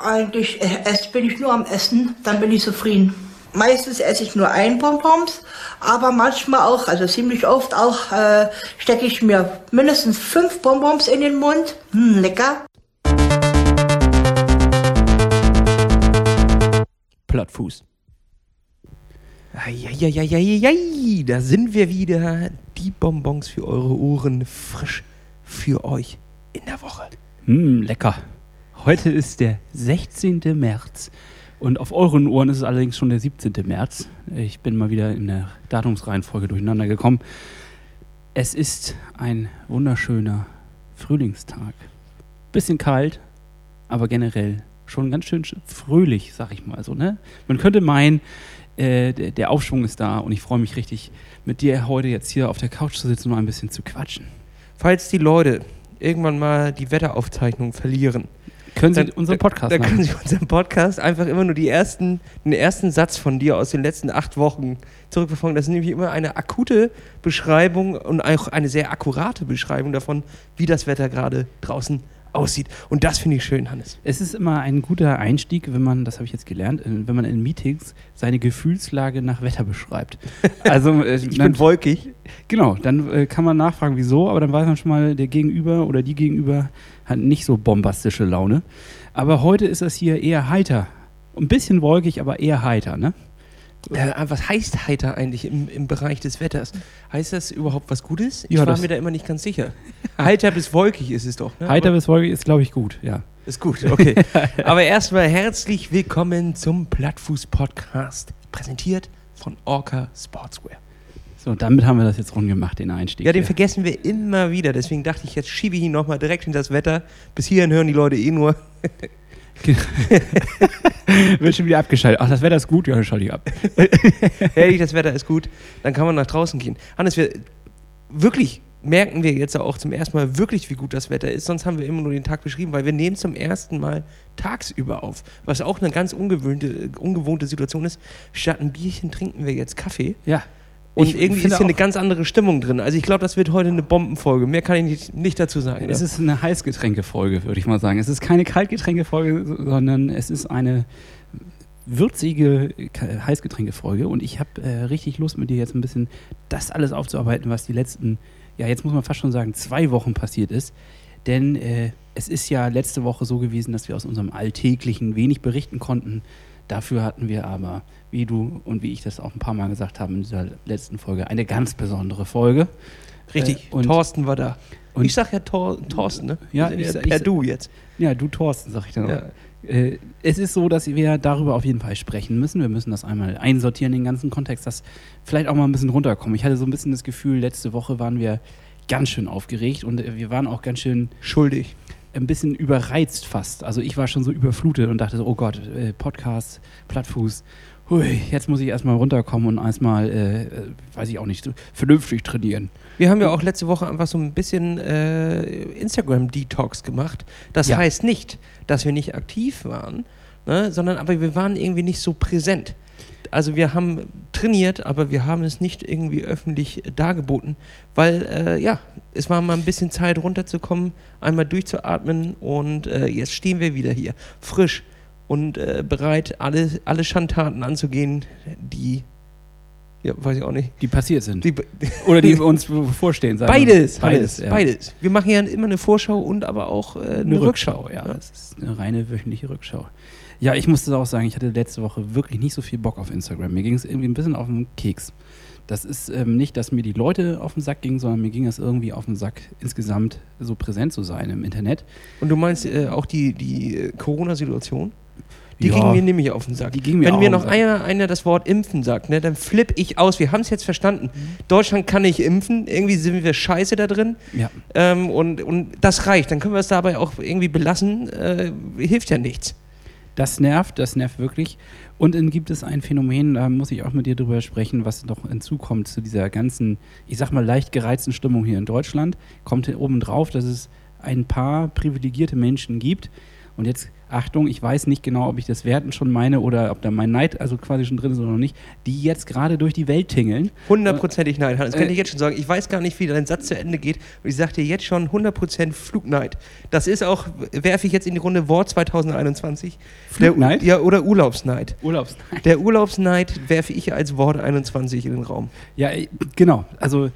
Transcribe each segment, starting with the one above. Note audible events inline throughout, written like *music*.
Eigentlich äh, erst bin ich nur am Essen, dann bin ich zufrieden. Meistens esse ich nur ein Bonbons, aber manchmal auch, also ziemlich oft auch, äh, stecke ich mir mindestens fünf Bonbons in den Mund. Hm, lecker. Plattfuß. Eieieiei, da sind wir wieder. Die Bonbons für eure Ohren, frisch für euch in der Woche. Hm, lecker. Heute ist der 16. März und auf euren Ohren ist es allerdings schon der 17. März. Ich bin mal wieder in der Datumsreihenfolge durcheinander gekommen. Es ist ein wunderschöner Frühlingstag. Bisschen kalt, aber generell schon ganz schön fröhlich, sag ich mal so. Ne? Man könnte meinen, äh, der, Aufschwung ist da und ich freue mich richtig, mit dir heute jetzt hier auf der Couch zu sitzen und ein bisschen zu quatschen. Falls die Leute irgendwann mal die Wetteraufzeichnung verlieren, Können Sie dann, unseren Podcast dann machen? können Sie unseren Podcast einfach immer nur die ersten, den ersten Satz von dir aus den letzten acht Wochen zurückverfolgen. Das ist nämlich immer eine akute Beschreibung und auch eine sehr akkurate Beschreibung davon, wie das Wetter gerade draußen aussieht. Und das finde ich schön, Hannes. Es ist immer ein guter Einstieg, wenn man, das habe ich jetzt gelernt, äh, wenn man in Meetings seine Gefühlslage nach Wetter beschreibt. *laughs* Also, äh, Ich dann, bin wolkig. genau, dann äh, kann man nachfragen, wieso, aber dann weiß man schon mal, der Gegenüber oder die Gegenüber hat nicht so bombastische Laune. Aber heute ist das hier eher heiter. Ein bisschen wolkig, aber eher heiter, ne? Äh, was heißt heiter eigentlich im, im Bereich des Wetters? Heißt das überhaupt was Gutes? Ich Ja, war mir da immer nicht ganz sicher. heiter bis wolkig ist es doch. Ne? Heiter Aber- bis wolkig ist, glaube ich, gut, ja. Ist gut, okay. *laughs* Aber erstmal herzlich willkommen zum Plattfuß-Podcast, präsentiert von Orca Sportswear. So, damit haben wir das jetzt rund gemacht, den Einstieg. Ja, den hier. vergessen wir immer wieder, deswegen dachte ich, jetzt schiebe ich ihn nochmal direkt in das Wetter. Bis hierhin hören die Leute eh nur. *laughs* Wird schon wieder abgeschaltet. Ach, das Wetter ist gut, ja, dann schalte ich ab. *laughs* Herrlich, das Wetter ist gut, dann kann man nach draußen gehen. Hannes, wir wirklich merken wir jetzt auch zum ersten Mal wirklich, wie gut das Wetter ist. Sonst haben wir immer nur den Tag beschrieben, weil wir nehmen zum ersten Mal tagsüber auf. Was auch eine ganz ungewöhnte, ungewohnte Situation ist. Statt ein Bierchen trinken wir jetzt Kaffee. Ja. Und Ich irgendwie ist hier eine ganz andere Stimmung drin. Also ich glaube, das wird heute eine Bombenfolge. Mehr kann ich nicht, nicht dazu sagen. Es ne? ist eine Heißgetränkefolge, würde ich mal sagen. Es ist keine Kaltgetränkefolge, sondern es ist eine würzige Heißgetränkefolge. Und ich habe äh, richtig Lust, mit dir jetzt ein bisschen das alles aufzuarbeiten, was die letzten, ja, jetzt muss man fast schon sagen, zwei Wochen passiert ist. Denn äh, es ist ja letzte Woche so gewesen, dass wir aus unserem Alltäglichen wenig berichten konnten. Dafür hatten wir aber, wie du und wie ich das auch ein paar Mal gesagt haben in dieser letzten Folge, eine ganz besondere Folge. Richtig. Äh, und- Thorsten war da. und- ich sag ja Thor, Thorsten, ne? Ja, ich per ich- Du jetzt. Ja, du Thorsten, sag ich dann auch. Ja. Äh, es ist so, dass wir darüber auf jeden Fall sprechen müssen. Wir müssen das einmal einsortieren, den ganzen Kontext, dass vielleicht auch mal ein bisschen runterkommen. Ich hatte so ein bisschen das Gefühl, letzte Woche waren wir ganz schön aufgeregt und äh, wir waren auch ganz schön Schuldig. ein bisschen überreizt fast. Also ich war schon so überflutet und dachte so, oh Gott, äh, Podcast, Plattfuß, hui, jetzt muss ich erstmal runterkommen und erstmal, äh, äh, weiß ich auch nicht, vernünftig trainieren. Wir haben ja auch letzte Woche einfach so ein bisschen äh, Instagram-Detox gemacht. Das Ja. heißt nicht, dass wir nicht aktiv waren, ne, sondern aber wir waren irgendwie nicht so präsent. Also wir haben trainiert, aber wir haben es nicht irgendwie öffentlich dargeboten, weil äh, ja, es war mal ein bisschen Zeit runterzukommen, einmal durchzuatmen und äh, jetzt stehen wir wieder hier, frisch und äh, bereit, alle, alle Schandtaten anzugehen, die, ja, weiß ich auch nicht, Die passiert sind. die, *laughs* Oder die *laughs* uns bevorstehen. Beides, Beides, beides, ja. beides. Wir machen ja immer eine Vorschau und aber auch äh, eine, Eine Rückschau. Rückschau, ja. Das ist eine reine wöchentliche Rückschau. Ja, ich musste auch sagen, ich hatte letzte Woche wirklich nicht so viel Bock auf Instagram. Mir ging es irgendwie ein bisschen auf den Keks. Das ist ähm, nicht, dass mir die Leute auf den Sack gingen, sondern mir ging es irgendwie auf den Sack, insgesamt so präsent zu sein im Internet. Und du meinst äh, auch die, die äh, Corona-Situation? Die Ja. ging mir nämlich auf den Sack. Die ging mir Wenn auch mir noch einer, einer das Wort impfen sagt, ne, dann flipp ich aus. Wir haben es jetzt verstanden. Deutschland kann nicht impfen. Irgendwie sind wir scheiße da drin. Ja. Ähm, und, und das reicht. Dann können wir es dabei auch irgendwie belassen. Äh, hilft ja nichts. Das nervt, das nervt wirklich. Und dann gibt es ein Phänomen, da muss ich auch mit dir drüber sprechen, was noch hinzukommt zu dieser ganzen, ich sag mal, leicht gereizten Stimmung hier in Deutschland. Kommt oben drauf, dass es ein paar privilegierte Menschen gibt. Und jetzt Achtung, ich weiß nicht genau, ob ich das Werten schon meine oder ob da mein Neid also quasi schon drin ist oder noch nicht, die jetzt gerade durch die Welt tingeln. Hundertprozentig Neid. Das kann Äh, ich jetzt schon sagen. Ich weiß gar nicht, wie dein Satz zu Ende geht. Und ich sag dir jetzt schon 100% Flugneid. Das ist auch, werfe ich jetzt in die Runde Wort 2021. Flugneid? Der, ja, oder Urlaubsneid. Urlaubsneid. Der Urlaubsneid werfe ich als Wort 21 in den Raum. Ja, äh, genau. Also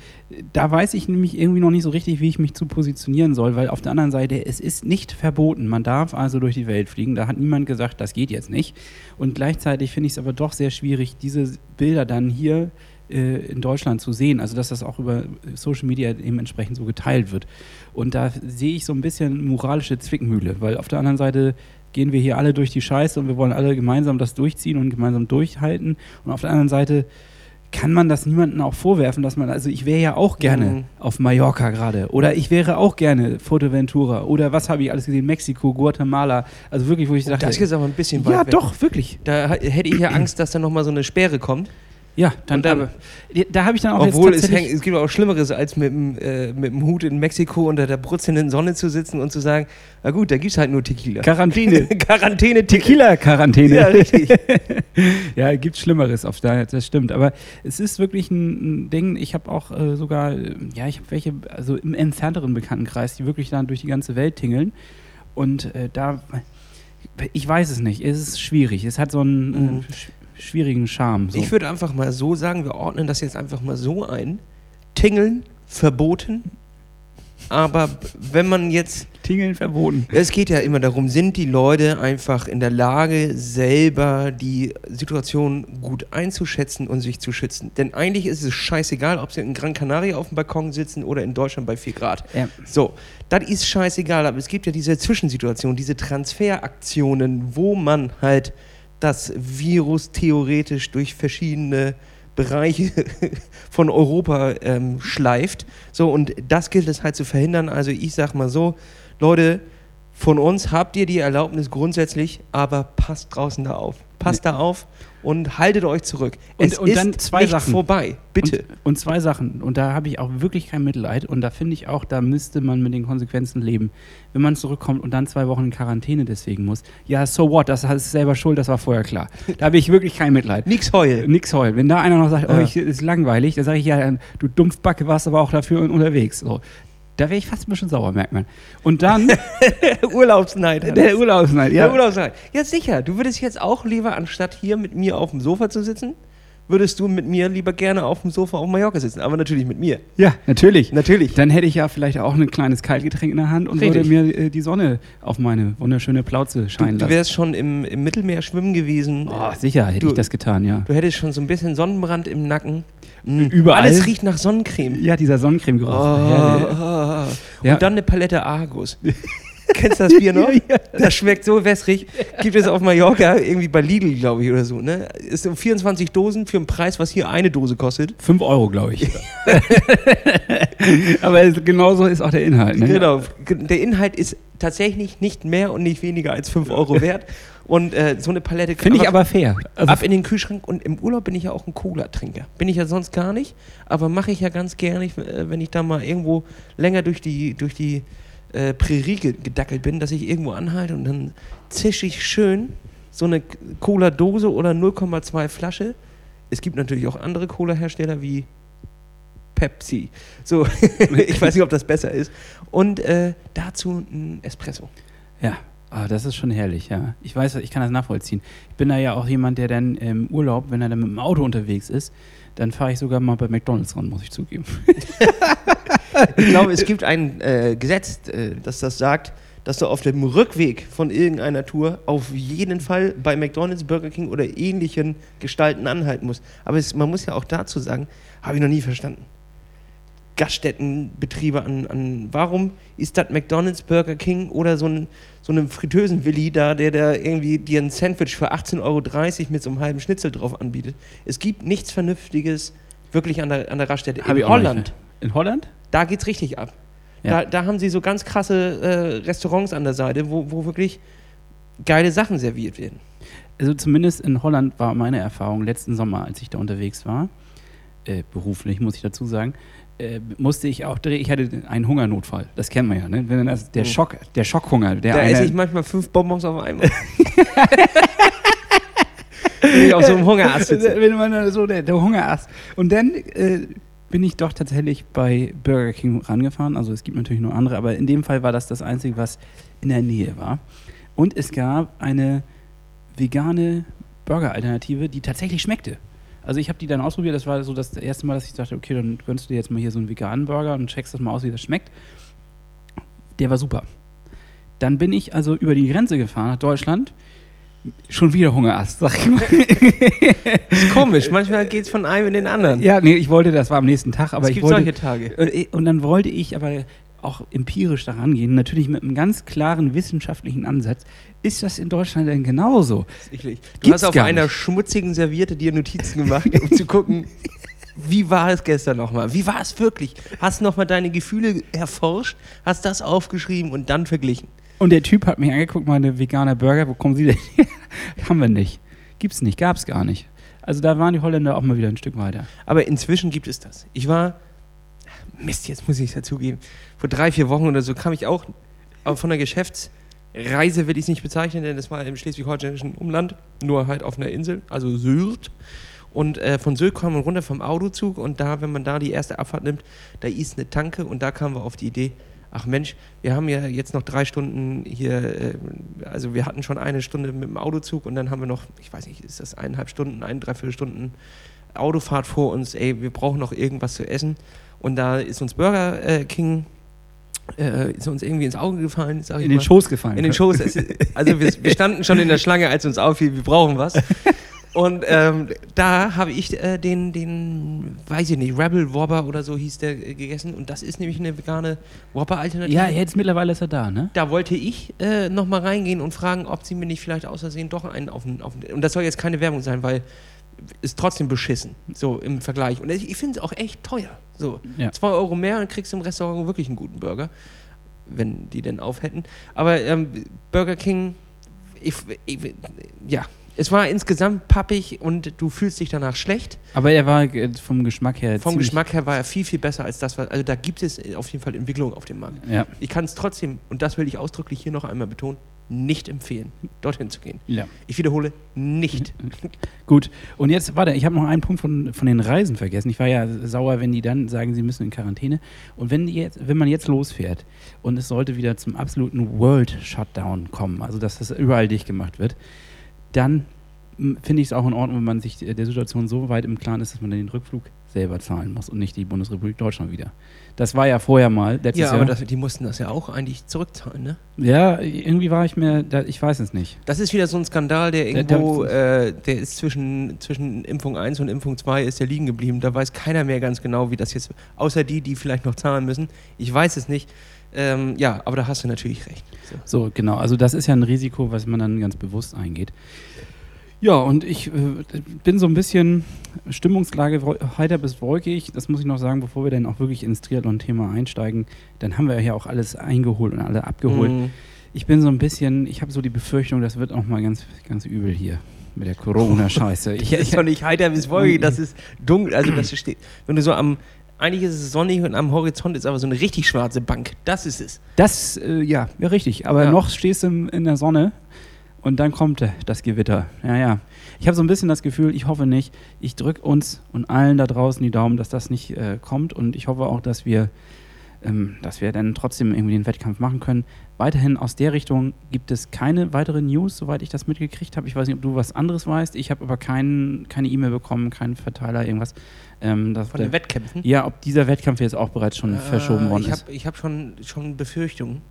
da weiß ich nämlich irgendwie noch nicht so richtig, wie ich mich zu positionieren soll, weil auf der anderen Seite, es ist nicht verboten. Man darf also durch die Welt fliegen. Da hat niemand gesagt, das geht jetzt nicht. Und gleichzeitig finde ich es aber doch sehr schwierig, diese Bilder dann hier äh, in Deutschland zu sehen. Also dass das auch über Social Media dementsprechend so geteilt wird. Und da sehe ich so ein bisschen moralische Zwickmühle, weil auf der anderen Seite gehen wir hier alle durch die Scheiße und wir wollen alle gemeinsam das durchziehen und gemeinsam durchhalten. Und auf der anderen Seite kann man das niemandem auch vorwerfen, dass man, also ich wäre ja auch gerne Mhm. auf Mallorca gerade oder ich wäre auch gerne Fuerteventura oder was habe ich alles gesehen, Mexiko, Guatemala, also wirklich, wo ich dachte, Das ist jetzt aber ein bisschen weit ja weg. doch, wirklich. Da hätte ich ja *clears throat* Angst, dass da nochmal so eine Sperre kommt. Ja, dann, dann- aber, da habe ich dann auch Obwohl jetzt es, hängt, es gibt auch Schlimmeres, als mit dem, äh, mit dem Hut in Mexiko unter der brutzelnden Sonne zu sitzen und zu sagen, na gut, da gibt es halt nur Tequila. Quarantäne. *laughs* Quarantäne, Tequila. Tequila-Quarantäne. Ja, richtig. *laughs* ja, gibt Schlimmeres auf der, das stimmt. Aber es ist wirklich ein, ein Ding. Ich habe auch äh, sogar, äh, ja, ich habe welche, also im entfernteren Bekanntenkreis, die wirklich dann durch die ganze Welt tingeln. Und äh, da, ich weiß es nicht. Es ist schwierig. Es hat so einen Mhm. Sch schwierigen Charme. So. Ich würde einfach mal so sagen, wir ordnen das jetzt einfach mal so ein. Tingeln, verboten. Aber wenn man jetzt Tingeln verboten. Es geht ja immer darum, sind die Leute einfach in der Lage, selber die Situation gut einzuschätzen und sich zu schützen? Denn eigentlich ist es scheißegal, ob sie in Gran Canaria auf dem Balkon sitzen oder in Deutschland bei 4 Grad. Ja. So, das ist scheißegal, aber es gibt ja diese Zwischensituation, diese Transferaktionen, wo man halt das Virus theoretisch durch verschiedene Bereiche *laughs* von Europa ähm, schleift. So, und das gilt es halt zu verhindern. Also ich sag mal so, Leute, von uns habt ihr die Erlaubnis grundsätzlich, aber passt draußen da auf. Passt da auf und haltet euch zurück. Und- es und ist dann zwei nicht Sachen. vorbei. Bitte. Und, und zwei Sachen. Und da habe ich auch wirklich kein Mitleid. Und da finde ich auch, da müsste man mit den Konsequenzen leben. Wenn man zurückkommt und dann zwei Wochen in Quarantäne deswegen muss. Ja, so what? Das ist selber schuld, das war vorher klar. Da habe ich wirklich kein Mitleid. Nix heulen. Nix heulen. Wenn da einer noch sagt, oh, Ja. ich, ist langweilig, dann sage ich, ja, du Dumpfbacke warst aber auch dafür unterwegs. So. Da wäre ich fast ein bisschen sauer, merkt man. Und dann *laughs* Urlaubsneid. der Urlaubsneid. Ja. Ja, Urlaubsneid. Ja, sicher. Du würdest jetzt auch lieber, anstatt hier mit mir auf dem Sofa zu sitzen, würdest du mit mir lieber gerne auf dem Sofa auf Mallorca sitzen. Aber natürlich mit mir. ja, natürlich. Natürlich. Dann hätte ich ja vielleicht auch ein kleines Kaltgetränk in der Hand und Richtig. würde mir äh, die Sonne auf meine wunderschöne Plauze Du, scheinen du lassen. wärst schon im, im Mittelmeer schwimmen gewesen. Oh, sicher hätte Du- ich das getan, ja. Du hättest schon so ein bisschen Sonnenbrand im Nacken. Mm. Überall? Alles riecht nach Sonnencreme. Ja, dieser Sonnencreme-Geruch. Oh, oh. Ja. Und dann eine Palette Argus. *laughs* Kennst du das Bier noch? *laughs* Das schmeckt so wässrig. Gibt es auf Mallorca irgendwie bei Lidl, glaube ich, oder so. Ne? Ist so 24 Dosen für einen Preis, was hier eine Dose kostet. Fünf Euro, glaube ich. *laughs* Aber genauso ist auch der Inhalt. Ne? Genau. Der Inhalt ist tatsächlich nicht mehr und nicht weniger als 5 Euro wert. Und äh, so eine Palette Finde ich aber fair. Also, ab in den Kühlschrank. Und im Urlaub bin ich ja auch ein Cola-Trinker. Bin ich ja sonst gar nicht. Aber mache ich ja ganz gerne, äh, wenn ich da mal irgendwo länger durch die, durch die äh, Prärie ge- gedackelt bin, dass ich irgendwo anhalte und dann zische ich schön so eine Cola-Dose oder 0,2 Flasche. Es gibt natürlich auch andere Cola-Hersteller wie Pepsi. So, *laughs* ich weiß nicht, ob das besser ist. Und äh, dazu ein Espresso. ja, ah, das ist schon herrlich, ja. Ich weiß, ich kann das nachvollziehen. Ich bin da ja auch jemand, der dann im Urlaub, wenn er dann mit dem Auto unterwegs ist, dann fahre ich sogar mal bei McDonalds ran, muss ich zugeben. *laughs* Ich glaube, es gibt ein äh, Gesetz, äh, das das sagt, dass du auf dem Rückweg von irgendeiner Tour auf jeden Fall bei McDonald's, Burger King oder ähnlichen Gestalten anhalten musst. Aber es, man muss ja auch dazu sagen, habe ich noch nie verstanden. Gaststättenbetriebe an, an warum ist das McDonald's, Burger King oder so ein so einem Fritösen-Willi da, der da irgendwie dir ein Sandwich für 18,30 Euro mit so einem halben Schnitzel drauf anbietet. Es gibt nichts Vernünftiges wirklich an der, an der Raststätte. Hab In noch nicht Holland, In Holland? Da geht's richtig ab. Ja. Da, da haben sie so ganz krasse äh, Restaurants an der Seite, wo, wo wirklich geile Sachen serviert werden. Also zumindest in Holland war meine Erfahrung letzten Sommer, als ich da unterwegs war, äh, beruflich muss ich dazu sagen, äh, musste ich auch drehen. Ich hatte einen Hungernotfall. Das kennen wir ja, ne? Wenn das, der Schock, der Schockhunger, der Da eine, esse ich manchmal fünf Bonbons auf einmal. *laughs* Wenn ich auf so einem Hungerast sitze. Wenn man so der, der Hungerast. Und dann äh, bin ich doch tatsächlich bei Burger King rangefahren. Also es gibt natürlich noch andere, aber in dem Fall war das das Einzige, was in der Nähe war. Und es gab eine vegane Burger-Alternative, die tatsächlich schmeckte. Also ich habe die dann ausprobiert. Das war so das erste Mal, dass ich dachte, okay, dann gönnst du dir jetzt mal hier so einen veganen Burger und checkst das mal aus, wie das schmeckt. Der war super. Dann bin ich also über die Grenze gefahren nach Deutschland. Schon wieder Hungerast, sag ich mal. *laughs* ist komisch, manchmal geht es von einem in den anderen. Ja, nee, ich wollte, das war am nächsten Tag, aber es ich gibt wollte. solche Tage. Äh, Und dann wollte ich aber auch empirisch daran gehen, natürlich mit einem ganz klaren wissenschaftlichen Ansatz. Ist das in Deutschland denn genauso? Sicherlich. Du Gibt's hast auf einer nicht. schmutzigen Serviette dir Notizen gemacht, um zu gucken, *laughs* wie war es gestern nochmal? Wie war es wirklich? Hast nochmal deine Gefühle erforscht, hast das aufgeschrieben und dann verglichen. Und der Typ hat mich angeguckt, meine veganer Burger, wo kommen Sie denn her? *laughs* Haben wir nicht. Gibt's nicht, gab's gar nicht. Also da waren die Holländer auch mal wieder ein Stück weiter. Aber inzwischen gibt es das. Ich war, Mist, jetzt muss ich es dazugeben, vor drei, vier Wochen oder so kam ich auch auch von einer Geschäftsreise, will ich es nicht bezeichnen, denn das war im schleswig-holsteinischen Umland, nur halt auf einer Insel, also Sylt. Und äh, von Sylt kam man runter vom Autozug und da, wenn man da die erste Abfahrt nimmt, da ist eine Tanke und da kamen wir auf die Idee, ach Mensch, wir haben ja jetzt noch drei Stunden hier, äh, also wir hatten schon eine Stunde mit dem Autozug und dann haben wir noch, ich weiß nicht, ist das eineinhalb Stunden, ein, dreiviertel Stunden Autofahrt vor uns, ey, wir brauchen noch irgendwas zu essen. Und da ist uns Burger äh, King, äh, ist uns irgendwie ins Auge gefallen, In den mal. Schoß gefallen. In den Schoß. Also wir, wir standen schon in der Schlange, als uns auffiel, wir brauchen was. *laughs* Und ähm, da habe ich äh, den, den, weiß ich nicht, Rebel Whopper oder so hieß der äh, gegessen. Und das ist nämlich eine vegane Whopper-Alternative. Ja, jetzt mittlerweile ist er da, ne? Da wollte ich äh, nochmal reingehen und fragen, ob sie mir nicht vielleicht aus Versehen doch einen auf den, auf den. Und das soll jetzt keine Werbung sein, weil ist trotzdem beschissen, so im Vergleich. Und ich, ich finde es auch echt teuer. So, Ja. zwei Euro mehr und kriegst im Restaurant wirklich einen guten Burger, wenn die denn auf hätten. Aber ähm, Burger King, ich, ich, ja, es war insgesamt pappig und du fühlst dich danach schlecht. Aber er war äh, vom Geschmack her Vom Geschmack her war er viel, viel besser als das, was. Also da gibt es auf jeden Fall Entwicklung auf dem Markt. Ja, Ich kann es trotzdem, und das will ich ausdrücklich hier noch einmal betonen, nicht empfehlen, dorthin zu gehen. ja. Ich wiederhole, nicht. *laughs* Gut, und jetzt, warte, ich habe noch einen Punkt von, von den Reisen vergessen. Ich war ja sauer, wenn die dann sagen, sie müssen in Quarantäne. Und wenn, die jetzt, wenn man jetzt losfährt und es sollte wieder zum absoluten World Shutdown kommen, also dass das überall dicht gemacht wird, dann m, finde ich es auch in Ordnung, wenn man sich der Situation so weit im Klaren ist, dass man dann den Rückflug selber zahlen muss und nicht die Bundesrepublik Deutschland wieder. Das war ja vorher mal, letztes Ja, Jahr. aber das, die mussten das ja auch eigentlich zurückzahlen, ne? ja, irgendwie war ich mir, da, ich weiß es nicht. Das ist wieder so ein Skandal, der Der- irgendwo, äh, der ist zwischen, zwischen Impfung 1 und Impfung 2 ist der liegen geblieben. Da weiß keiner mehr ganz genau, wie das jetzt, außer die, die vielleicht noch zahlen müssen. Ich weiß es nicht. Ähm, ja, aber da hast du natürlich recht. So. So, genau. Also das ist ja ein Risiko, was man dann ganz bewusst eingeht. Ja, und ich äh, bin so ein bisschen Stimmungslage heiter bis wolkig. Das muss ich noch sagen, bevor wir dann auch wirklich ins Triathlon-Thema einsteigen. Dann haben wir ja auch alles eingeholt und alle abgeholt. Mhm. Ich bin so ein bisschen, ich habe so die Befürchtung, das wird auch mal ganz, ganz übel hier mit der Corona-Scheiße. *laughs* Ich, Das ist doch nicht heiter bis wolkig, *laughs* das ist dunkel. Also das steht, wenn du so am, eigentlich ist es sonnig und am Horizont ist aber so eine richtig schwarze Bank. Das ist es. Das, äh, ja, ja, richtig. Aber Ja. noch stehst du in der Sonne und dann kommt äh, das Gewitter. Ja, ja. Ich habe so ein bisschen das Gefühl, ich hoffe nicht, ich drücke uns und allen da draußen die Daumen, dass das nicht äh, kommt. Und ich hoffe auch, dass wir, ähm, dass wir dann trotzdem irgendwie den Wettkampf machen können. Weiterhin aus der Richtung gibt es keine weiteren News, soweit ich das mitgekriegt habe. Ich weiß nicht, ob du was anderes weißt. Ich habe aber kein, keine E-Mail bekommen, keinen Verteiler, irgendwas. Ähm, Von den Wettkämpfen. ja, ob dieser Wettkampf jetzt auch bereits schon verschoben worden ich ist. hab, Ich habe schon, schon Befürchtungen,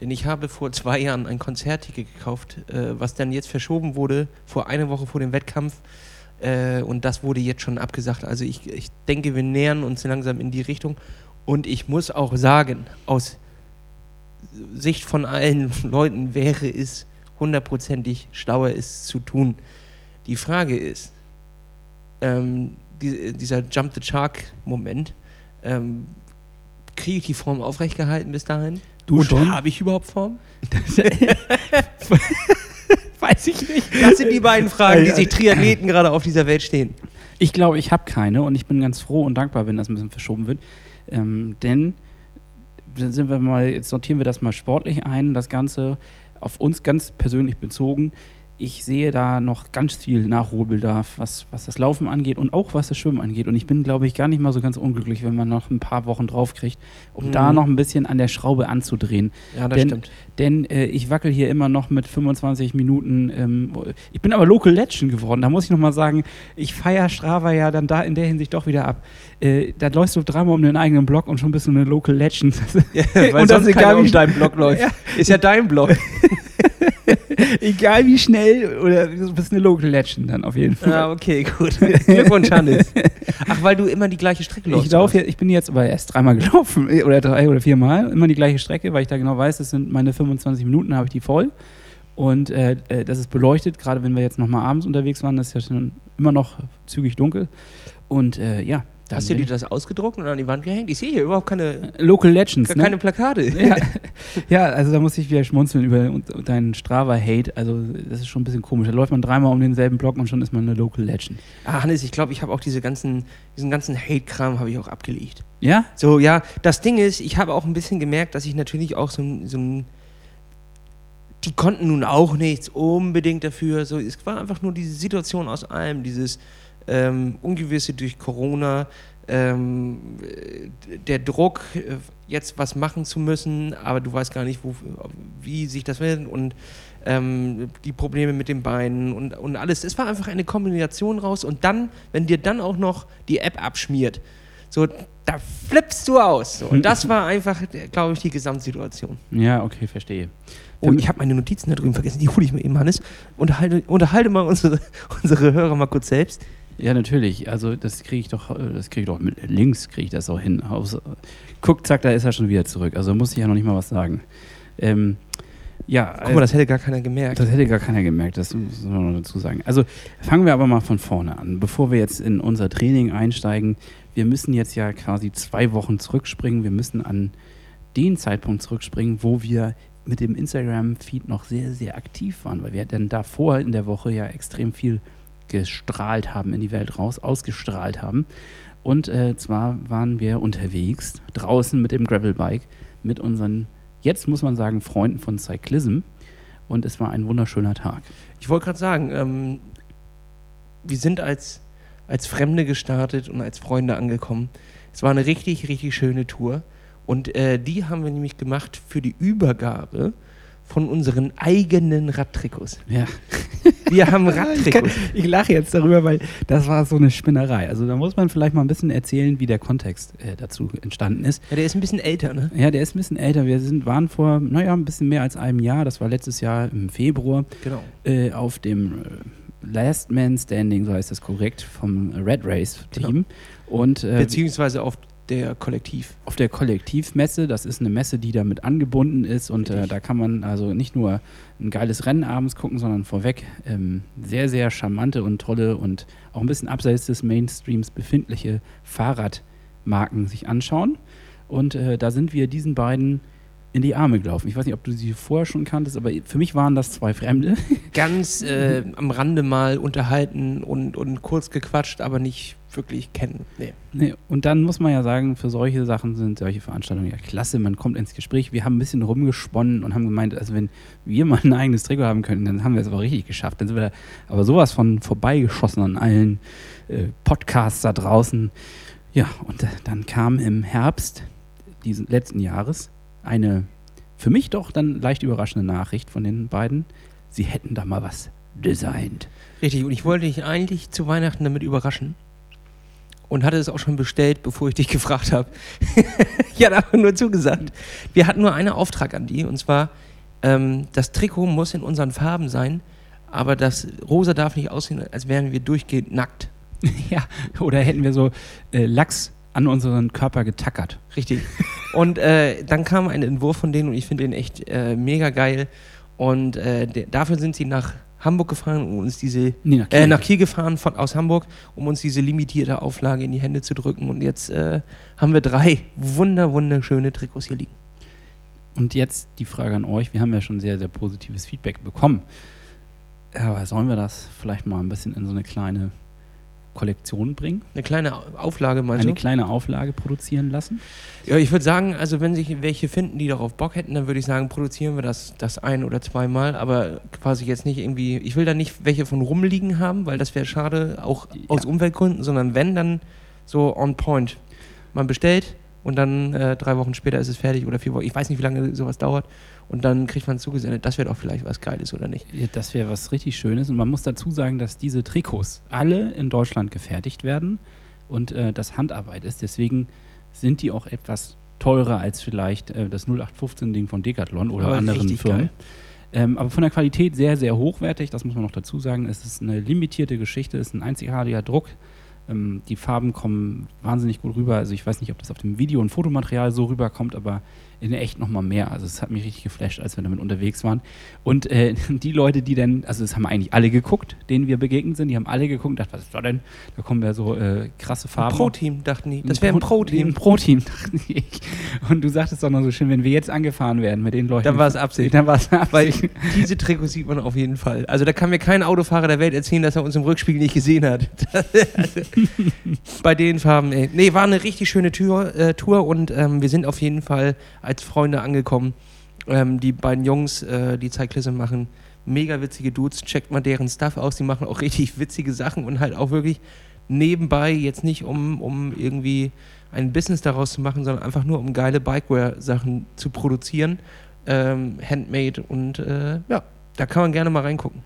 denn ich habe vor zwei Jahren ein Konzertticket gekauft, äh, was dann jetzt verschoben wurde, vor einer Woche vor dem Wettkampf. Äh, und das wurde jetzt schon abgesagt. Also ich, ich denke, wir nähern uns langsam in die Richtung. Und ich muss auch sagen, aus Sicht von allen *laughs* Leuten wäre es hundertprozentig schlauer, es zu tun. Die Frage ist, ähm, die, dieser Jump the Shark-Moment, ähm, kriege ich die Form aufrecht gehalten bis dahin? Du Und schon? habe ich überhaupt Form? *laughs* *laughs* Weiß ich nicht. Das sind die beiden Fragen, die sich Triathleten gerade auf dieser Welt stehen. Ich glaube, ich habe keine und ich bin ganz froh und dankbar, wenn das ein bisschen verschoben wird. Ähm, denn sind wir mal, jetzt sortieren wir das mal sportlich ein, das Ganze auf uns ganz persönlich bezogen ich sehe da noch ganz viel Nachholbedarf, was, was das Laufen angeht und auch was das Schwimmen angeht. Und ich bin, glaube ich, gar nicht mal so ganz unglücklich, wenn man noch ein paar Wochen draufkriegt, um mhm. da noch ein bisschen an der Schraube anzudrehen. Ja, das denn, stimmt. Denn äh, ich wackel hier immer noch mit 25 Minuten. Ähm, ich bin aber Local Legend geworden. Da muss ich noch mal sagen, ich feiere Strava ja dann da in der Hinsicht doch wieder ab. Äh, da läufst du dreimal um den eigenen Blog und schon bist du eine Local Legend. *laughs* Ja, *laughs* weil und das egal, wie um deinen Blog *laughs* läuft. Ja. Ist ja dein Blog. *laughs* Egal wie schnell, oder du bist eine Local Legend dann auf jeden Fall. Ah, okay, gut. *laughs* Glückwunsch, Hannes. Ach, weil du immer die gleiche Strecke läufst. Ich laufe ich bin jetzt aber erst dreimal *laughs* gelaufen, oder drei oder viermal, immer die gleiche Strecke, weil ich da genau weiß, das sind meine 25 Minuten, habe ich die voll. Und äh, äh, das ist beleuchtet, gerade wenn wir jetzt nochmal abends unterwegs waren, das ist ja schon immer noch zügig dunkel. Und äh, ja, dann Hast du dir das ausgedruckt und an die Wand gehängt? Ich sehe hier überhaupt keine Local Legends, keine ne? Plakate. *laughs* Ja. ja, also da muss ich wieder schmunzeln über deinen Strava-Hate. Also das ist schon ein bisschen komisch. Da läuft man dreimal um denselben Block und schon ist man eine Local Legend. Ah, Hannes, ich glaube, ich habe auch diese ganzen, diesen ganzen Hate-Kram habe ich auch abgelegt. Ja? So, ja. Das Ding ist, ich habe auch ein bisschen gemerkt, dass ich natürlich auch so, so ein die konnten nun auch nichts unbedingt dafür. So, es war einfach nur diese Situation aus allem, dieses ähm, Ungewisse durch Corona, ähm, der Druck, äh, jetzt was machen zu müssen, aber du weißt gar nicht, wo, wie sich das wird und ähm, die Probleme mit den Beinen und, und alles. Es war einfach eine Kombination raus und dann, wenn dir dann auch noch die App abschmiert, so, da flippst du aus. So. Und das war einfach, glaube ich, die Gesamtsituation. Ja, okay, verstehe. Oh, ich habe meine Notizen da drüben vergessen, die hole ich mir eben, Hannes. Unterhalte, unterhalte mal unsere, *laughs* unsere Hörer mal kurz selbst. Ja, natürlich. Also das kriege ich doch, das kriege ich doch mit links kriege ich das auch hin. Aus, guck, zack, da ist er schon wieder zurück. Also muss ich ja noch nicht mal was sagen. Ähm, ja, Guck mal, das hätte gar keiner gemerkt. Das hätte gar keiner gemerkt, das muss man noch dazu sagen. Also fangen wir aber mal von vorne an. Bevor wir jetzt in unser Training einsteigen, wir müssen jetzt ja quasi zwei Wochen zurückspringen. Wir müssen an den Zeitpunkt zurückspringen, wo wir mit dem Instagram-Feed noch sehr, sehr aktiv waren, weil wir dann davor in der Woche ja extrem viel gestrahlt haben in die Welt raus, ausgestrahlt haben. Und äh, zwar waren wir unterwegs, draußen mit dem Gravelbike, mit unseren, jetzt muss man sagen, Freunden von Cyclism. Und es war ein wunderschöner Tag. Ich wollte gerade sagen, ähm, wir sind als, als Fremde gestartet und als Freunde angekommen. Es war eine richtig, richtig schöne Tour. Und äh, die haben wir nämlich gemacht für die Übergabe von unseren eigenen Radtrikots. Ja. *laughs* Wir haben Radtrikots. Ich, ich, lache jetzt darüber, weil das war so eine Spinnerei. Also da muss man vielleicht mal ein bisschen erzählen, wie der Kontext äh, dazu entstanden ist. Ja, der ist ein bisschen älter, ne? Ja, der ist ein bisschen älter. Wir sind, waren vor, naja, ein bisschen mehr als einem Jahr, das war letztes Jahr im Februar, genau. äh, auf dem äh, Last Man Standing, so heißt das korrekt, vom Red Race Team. Genau. Und, äh, Beziehungsweise auf der Kollektiv. Auf der Kollektivmesse, das ist eine Messe, die damit angebunden ist und äh, da kann man also nicht nur ein geiles Rennen abends gucken, sondern vorweg ähm, sehr, sehr charmante und tolle und auch ein bisschen abseits des Mainstreams befindliche Fahrradmarken sich anschauen. Und äh, da sind wir diesen beiden in die Arme gelaufen. Ich weiß nicht, ob du sie vorher schon kanntest, aber für mich waren das zwei Fremde. Ganz äh, am Rande mal unterhalten und, und kurz gequatscht, aber nicht wirklich kennen. Nee. nee. Und dann muss man ja sagen, für solche Sachen sind solche Veranstaltungen ja klasse. Man kommt ins Gespräch. Wir haben ein bisschen rumgesponnen und haben gemeint, also wenn wir mal ein eigenes Trikot haben können, dann haben wir es aber richtig geschafft. Dann sind wir aber sowas von vorbeigeschossen an allen äh, Podcasts da draußen. Ja, und äh, dann kam im Herbst diesen letzten Jahres eine für mich doch dann leicht überraschende Nachricht von den beiden. Sie hätten da mal was designt. Richtig, und ich wollte dich eigentlich zu Weihnachten damit überraschen. Und hatte es auch schon bestellt, bevor ich dich *laughs* gefragt habe. ich hatte aber nur zugesagt. Wir hatten nur einen Auftrag an die, und zwar, ähm, das Trikot muss in unseren Farben sein, aber das Rosa darf nicht aussehen, als wären wir durchgehend nackt. *laughs* ja, oder hätten wir so äh, Lachs an unseren Körper getackert. Richtig. Und äh, dann kam ein Entwurf von denen und ich finde den echt äh, mega geil. Und äh, dafür sind sie nach Hamburg gefahren, um uns diese nee, nach, Kiel. Äh, nach, Kiel. gefahren von, aus Hamburg, um uns diese limitierte Auflage in die Hände zu drücken. Und jetzt äh, haben wir drei wunder wunderschöne Trikots hier liegen. Und jetzt die Frage an euch: Wir haben ja schon sehr sehr positives Feedback bekommen. Aber sollen wir das vielleicht mal ein bisschen in so eine kleine Kollektion bringen? Eine kleine Auflage meinst Eine du? kleine Auflage produzieren lassen? Ja, ich würde sagen, also wenn sich welche finden, die darauf Bock hätten, dann würde ich sagen, produzieren wir das, das ein oder zweimal, aber quasi jetzt nicht irgendwie, ich will da nicht welche von rumliegen haben, weil das wäre schade, auch aus Umweltgründen, sondern wenn, dann so on point. Man bestellt und dann äh, drei Wochen später ist es fertig oder vier Wochen, ich weiß nicht, wie lange sowas dauert und dann kriegt man es zugesendet. Das wäre doch vielleicht was Geiles, oder nicht? Ja, das wäre was richtig Schönes. Und man muss dazu sagen, dass diese Trikots alle in Deutschland gefertigt werden und äh, das Handarbeit ist. Deswegen sind die auch etwas teurer als vielleicht äh, das 0815-Ding von Decathlon oder Aber anderen Firmen. Ähm, aber von der Qualität sehr, sehr hochwertig. Das muss man noch dazu sagen. Es ist eine limitierte Geschichte, es ist ein einzigartiger Druck. Ähm, die Farben kommen wahnsinnig gut rüber. Also ich weiß nicht, ob das auf dem Video und Fotomaterial so rüberkommt, aber in echt noch mal mehr. Also es hat mich richtig geflasht, als wir damit unterwegs waren. Und äh, *laughs* die Leute, die dann, also das haben eigentlich alle geguckt, denen wir begegnet sind, die haben alle geguckt und dachten, was ist das denn? Da kommen ja so äh, krasse Farben. Pro-Team, dachten die. Das wäre ein Pro-Team. Ein Pro-Team, *laughs* dachte ich. Und du sagtest doch noch so schön, wenn wir jetzt angefahren werden mit den Leuten. Dann war es Absicht. Dann war es Weil Absicht. diese Trikots sieht man auf jeden Fall. Also da kann mir kein Autofahrer der Welt erzählen, dass er uns im Rückspiegel nicht gesehen hat. also, *laughs* bei den Farben, ey. Nee, war eine richtig schöne Tour, äh, Tour und ähm, wir sind auf jeden Fall als Freunde angekommen. Ähm, die beiden Jungs, äh, die Cyclism machen, mega witzige Dudes. Checkt mal deren Stuff aus. Die machen auch *laughs* richtig witzige Sachen und halt auch wirklich nebenbei, jetzt nicht um, um irgendwie ein Business daraus zu machen, sondern einfach nur um geile Bikeware-Sachen zu produzieren. Ähm, handmade und äh, ja, da kann man gerne mal reingucken.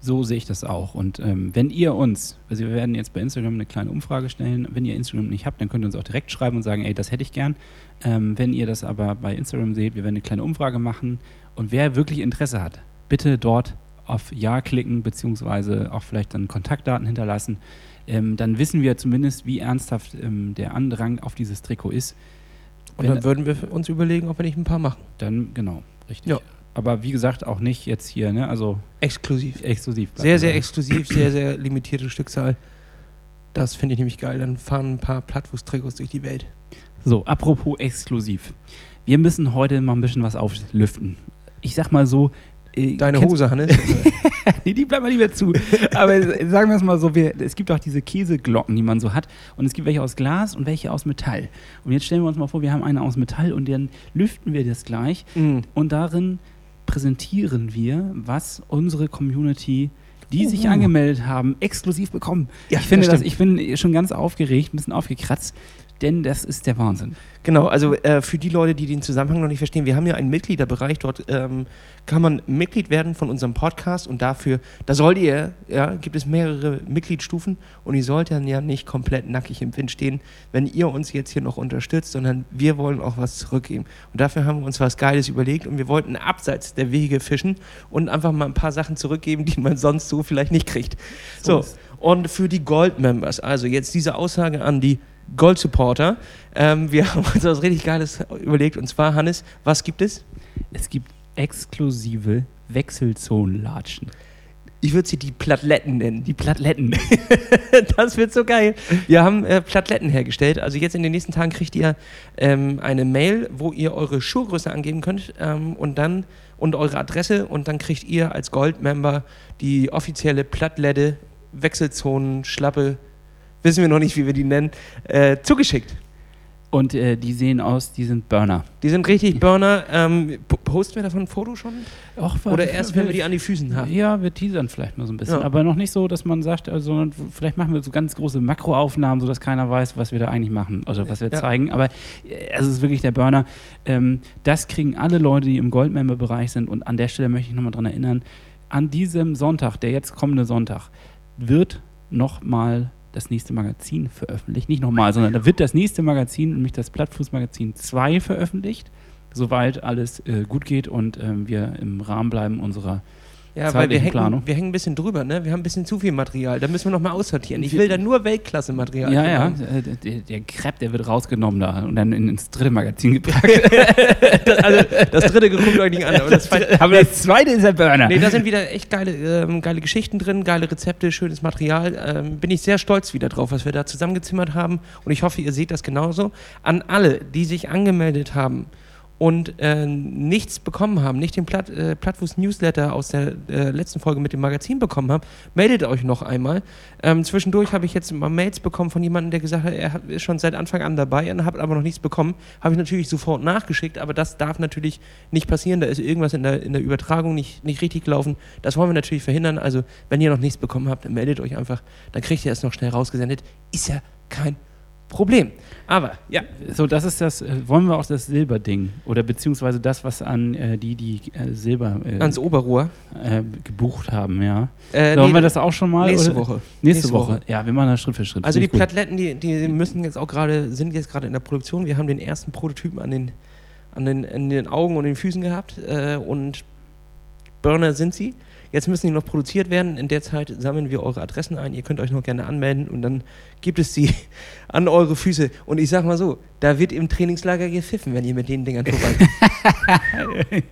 So sehe ich das auch. Und ähm, wenn ihr uns, also wir werden jetzt bei Instagram eine kleine Umfrage stellen, wenn ihr Instagram nicht habt, dann könnt ihr uns auch direkt schreiben und sagen, ey, das hätte ich gern. Ähm, wenn ihr das aber bei Instagram seht, wir werden eine kleine Umfrage machen und wer wirklich Interesse hat, bitte dort auf Ja klicken, beziehungsweise auch vielleicht dann Kontaktdaten hinterlassen. Ähm, dann wissen wir zumindest, wie ernsthaft ähm, der Andrang auf dieses Trikot ist. Und Wenn- dann würden wir uns überlegen, ob wir nicht ein paar machen. Dann, genau, richtig. Ja. Aber wie gesagt, auch nicht jetzt hier, ne? Also Exklusiv. exklusiv. Sehr, sehr exklusiv, sehr, sehr limitierte Stückzahl. Das finde ich nämlich geil. Dann fahren ein paar Plattfuß-Trikots durch die Welt. So, apropos exklusiv. Wir müssen heute mal ein bisschen was auflüften. Ich sag mal so. äh, Deine Hose, Hannes. *laughs* nee, die bleibt mal lieber zu. Aber sagen wir es mal so, wir, es gibt auch diese Käseglocken, die man so hat. Und es gibt welche aus Glas und welche aus Metall. Und jetzt stellen wir uns mal vor, wir haben eine aus Metall und dann lüften wir das gleich. Mm. Und darin präsentieren wir, was unsere Community, die sich angemeldet haben, exklusiv bekommen. Ja, ich finde das das, ich bin schon ganz aufgeregt, ein bisschen aufgekratzt, denn das ist der Wahnsinn. Genau, also äh, für die Leute, die den Zusammenhang noch nicht verstehen, wir haben ja einen Mitgliederbereich, dort ähm, kann man Mitglied werden von unserem Podcast und dafür, da sollt ihr, ja, gibt es mehrere Mitgliedsstufen und ihr sollt dann ja nicht komplett nackig im Wind stehen, wenn ihr uns jetzt hier noch unterstützt, sondern wir wollen auch was zurückgeben. Und dafür haben wir uns was Geiles überlegt und wir wollten abseits der Wege fischen und einfach mal ein paar Sachen zurückgeben, die man sonst so vielleicht nicht kriegt. So und für die Gold-Members, also jetzt diese Aussage an die Gold-Supporter. Ähm, wir *laughs* haben uns was richtig Geiles überlegt. Und zwar, Hannes, was gibt es? Es gibt exklusive Wechselzonenlatschen. Ich würde sie die Plattletten nennen. Die Plattletten. *laughs* das wird so geil. Wir haben äh, Plattletten hergestellt. Also jetzt in den nächsten Tagen kriegt ihr ähm, eine Mail, wo ihr eure Schuhgröße angeben könnt ähm, und dann und eure Adresse und dann kriegt ihr als Gold-Member die offizielle Plattlette, Wechselzonen, Schlappe, wissen wir noch nicht, wie wir die nennen, äh, zugeschickt. Und äh, die sehen aus, die sind Burner. Die sind richtig Burner. Ähm, po- posten wir davon ein Foto schon? Och, Oder erst, wenn wir die an die Füßen haben? Ja, wir teasern vielleicht mal so ein bisschen. Ja. Aber noch nicht so, dass man sagt, also, sondern vielleicht machen wir so ganz große Makroaufnahmen, sodass keiner weiß, was wir da eigentlich machen, also was wir Ja. zeigen. Aber äh, es ist wirklich der Burner. Ähm, das kriegen alle Leute, die im Goldmember-Bereich sind. Und an der Stelle möchte ich nochmal dran erinnern, an diesem Sonntag, der jetzt kommende Sonntag, wird nochmal das nächste Magazin veröffentlicht. Nicht nochmal, sondern da wird das nächste Magazin, nämlich das Plattfußmagazin 2 veröffentlicht. Soweit alles äh, gut geht und ähm, wir im Rahmen bleiben unserer Ja, weil wir hängen, Planung. wir hängen ein bisschen drüber, ne? Wir haben ein bisschen zu viel Material. Da müssen wir nochmal aussortieren. Ich will da nur Weltklasse-Material. Ja, ja, haben. äh, der, der Crepe, der wird rausgenommen da und dann in- ins dritte Magazin gepackt. *laughs* Also, das dritte guckt euch nicht an. Aber das, zweite- Aber das zweite ist der Burner. nee, da sind wieder echt geile, ähm, geile Geschichten drin, geile Rezepte, schönes Material. Ähm, bin ich sehr stolz wieder drauf, was wir da zusammengezimmert haben. Und ich hoffe, ihr seht das genauso. An alle, die sich angemeldet haben und äh, nichts bekommen haben, nicht den Platt, äh, Plattfuß Newsletter aus der äh, letzten Folge mit dem Magazin bekommen haben, meldet euch noch einmal. Ähm, zwischendurch habe ich jetzt mal Mails bekommen von jemandem, der gesagt hat, er ist schon seit Anfang an dabei und hat aber noch nichts bekommen. Habe ich natürlich sofort nachgeschickt, aber das darf natürlich nicht passieren. Da ist irgendwas in der, in der Übertragung nicht, nicht richtig gelaufen. Das wollen wir natürlich verhindern. Also, wenn ihr noch nichts bekommen habt, meldet euch einfach. Dann kriegt ihr es noch schnell rausgesendet. Ist ja kein Problem. Aber ja. So, das ist das, äh, wollen wir auch das Silberding oder beziehungsweise das, was an äh, die, die äh, Silber äh, Ans Oberrohr. äh, gebucht haben, ja. Äh, Sollen nee, wir das auch schon mal? nächste oder? Woche. Nächste, Nächste Woche. Woche. Ja, wir machen das Schritt für Schritt. Also die gut. Plateletten, die, die müssen jetzt auch gerade, sind jetzt gerade in der Produktion. Wir haben den ersten Prototypen an den, an den, an den Augen und den Füßen gehabt äh, und Burner sind sie. Jetzt müssen die noch produziert werden. In der Zeit sammeln wir eure Adressen ein. Ihr könnt euch noch gerne anmelden und dann gibt es sie *laughs* an eure Füße. Und ich sag mal so, da wird im Trainingslager gepfiffen, wenn ihr mit den Dingern vorbei.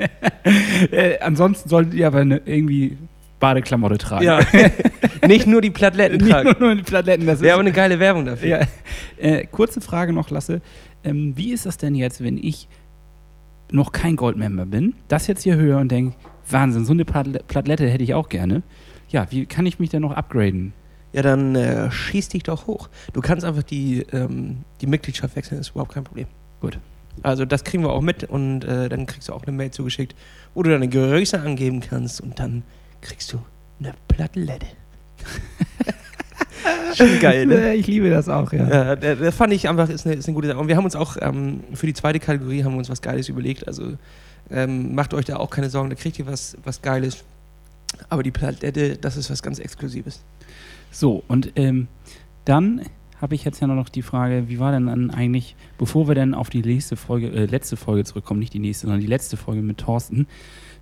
*laughs* äh, ansonsten solltet ihr aber ne, irgendwie Badeklamotte tragen. ja, *laughs* nicht nur die Plateletten Nicht tragen. nur die Plateletten, das Wäre aber eine geile Werbung dafür. Ja. Äh, kurze Frage noch, Lasse. Ähm, wie ist das denn jetzt, wenn ich noch kein Goldmember bin, das jetzt hier höre und denke, Wahnsinn, so eine Platlette hätte ich auch gerne. Ja, wie kann ich mich denn noch upgraden? Ja, dann äh, schieß dich doch hoch. Du kannst einfach die, ähm, die Mitgliedschaft wechseln, ist überhaupt kein Problem. Gut. Also das kriegen wir auch mit und äh, dann kriegst du auch eine Mail zugeschickt, wo du deine Größe angeben kannst und dann kriegst du eine Plattelette. *laughs* Schon geil, ne? Äh, *laughs* Ich liebe das auch, ja. Ja, der, der fand ich einfach, ist eine, ist eine gute Sache. Und wir haben uns auch ähm, für die zweite Kategorie haben wir uns was Geiles überlegt. Also ähm, macht euch da auch keine Sorgen, da kriegt ihr was, was Geiles. Aber die Platette, das ist was ganz Exklusives. So, und ähm, dann habe ich jetzt ja noch die Frage, wie war denn dann eigentlich, bevor wir dann auf die nächste Folge, äh, letzte Folge zurückkommen, nicht die nächste, sondern die letzte Folge mit Thorsten,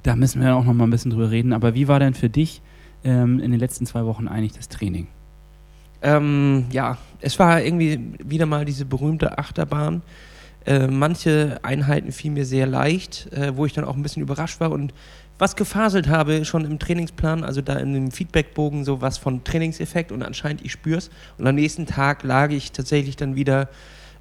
da müssen wir auch noch mal ein bisschen drüber reden, aber wie war denn für dich ähm, in den letzten zwei Wochen eigentlich das Training? Ähm, ja, es war irgendwie wieder mal diese berühmte Achterbahn. Äh, manche Einheiten fielen mir sehr leicht, äh, wo ich dann auch ein bisschen überrascht war und was gefaselt habe schon im Trainingsplan, also da in dem Feedbackbogen so was von Trainingseffekt und anscheinend ich spür's. Und am nächsten Tag lag ich tatsächlich dann wieder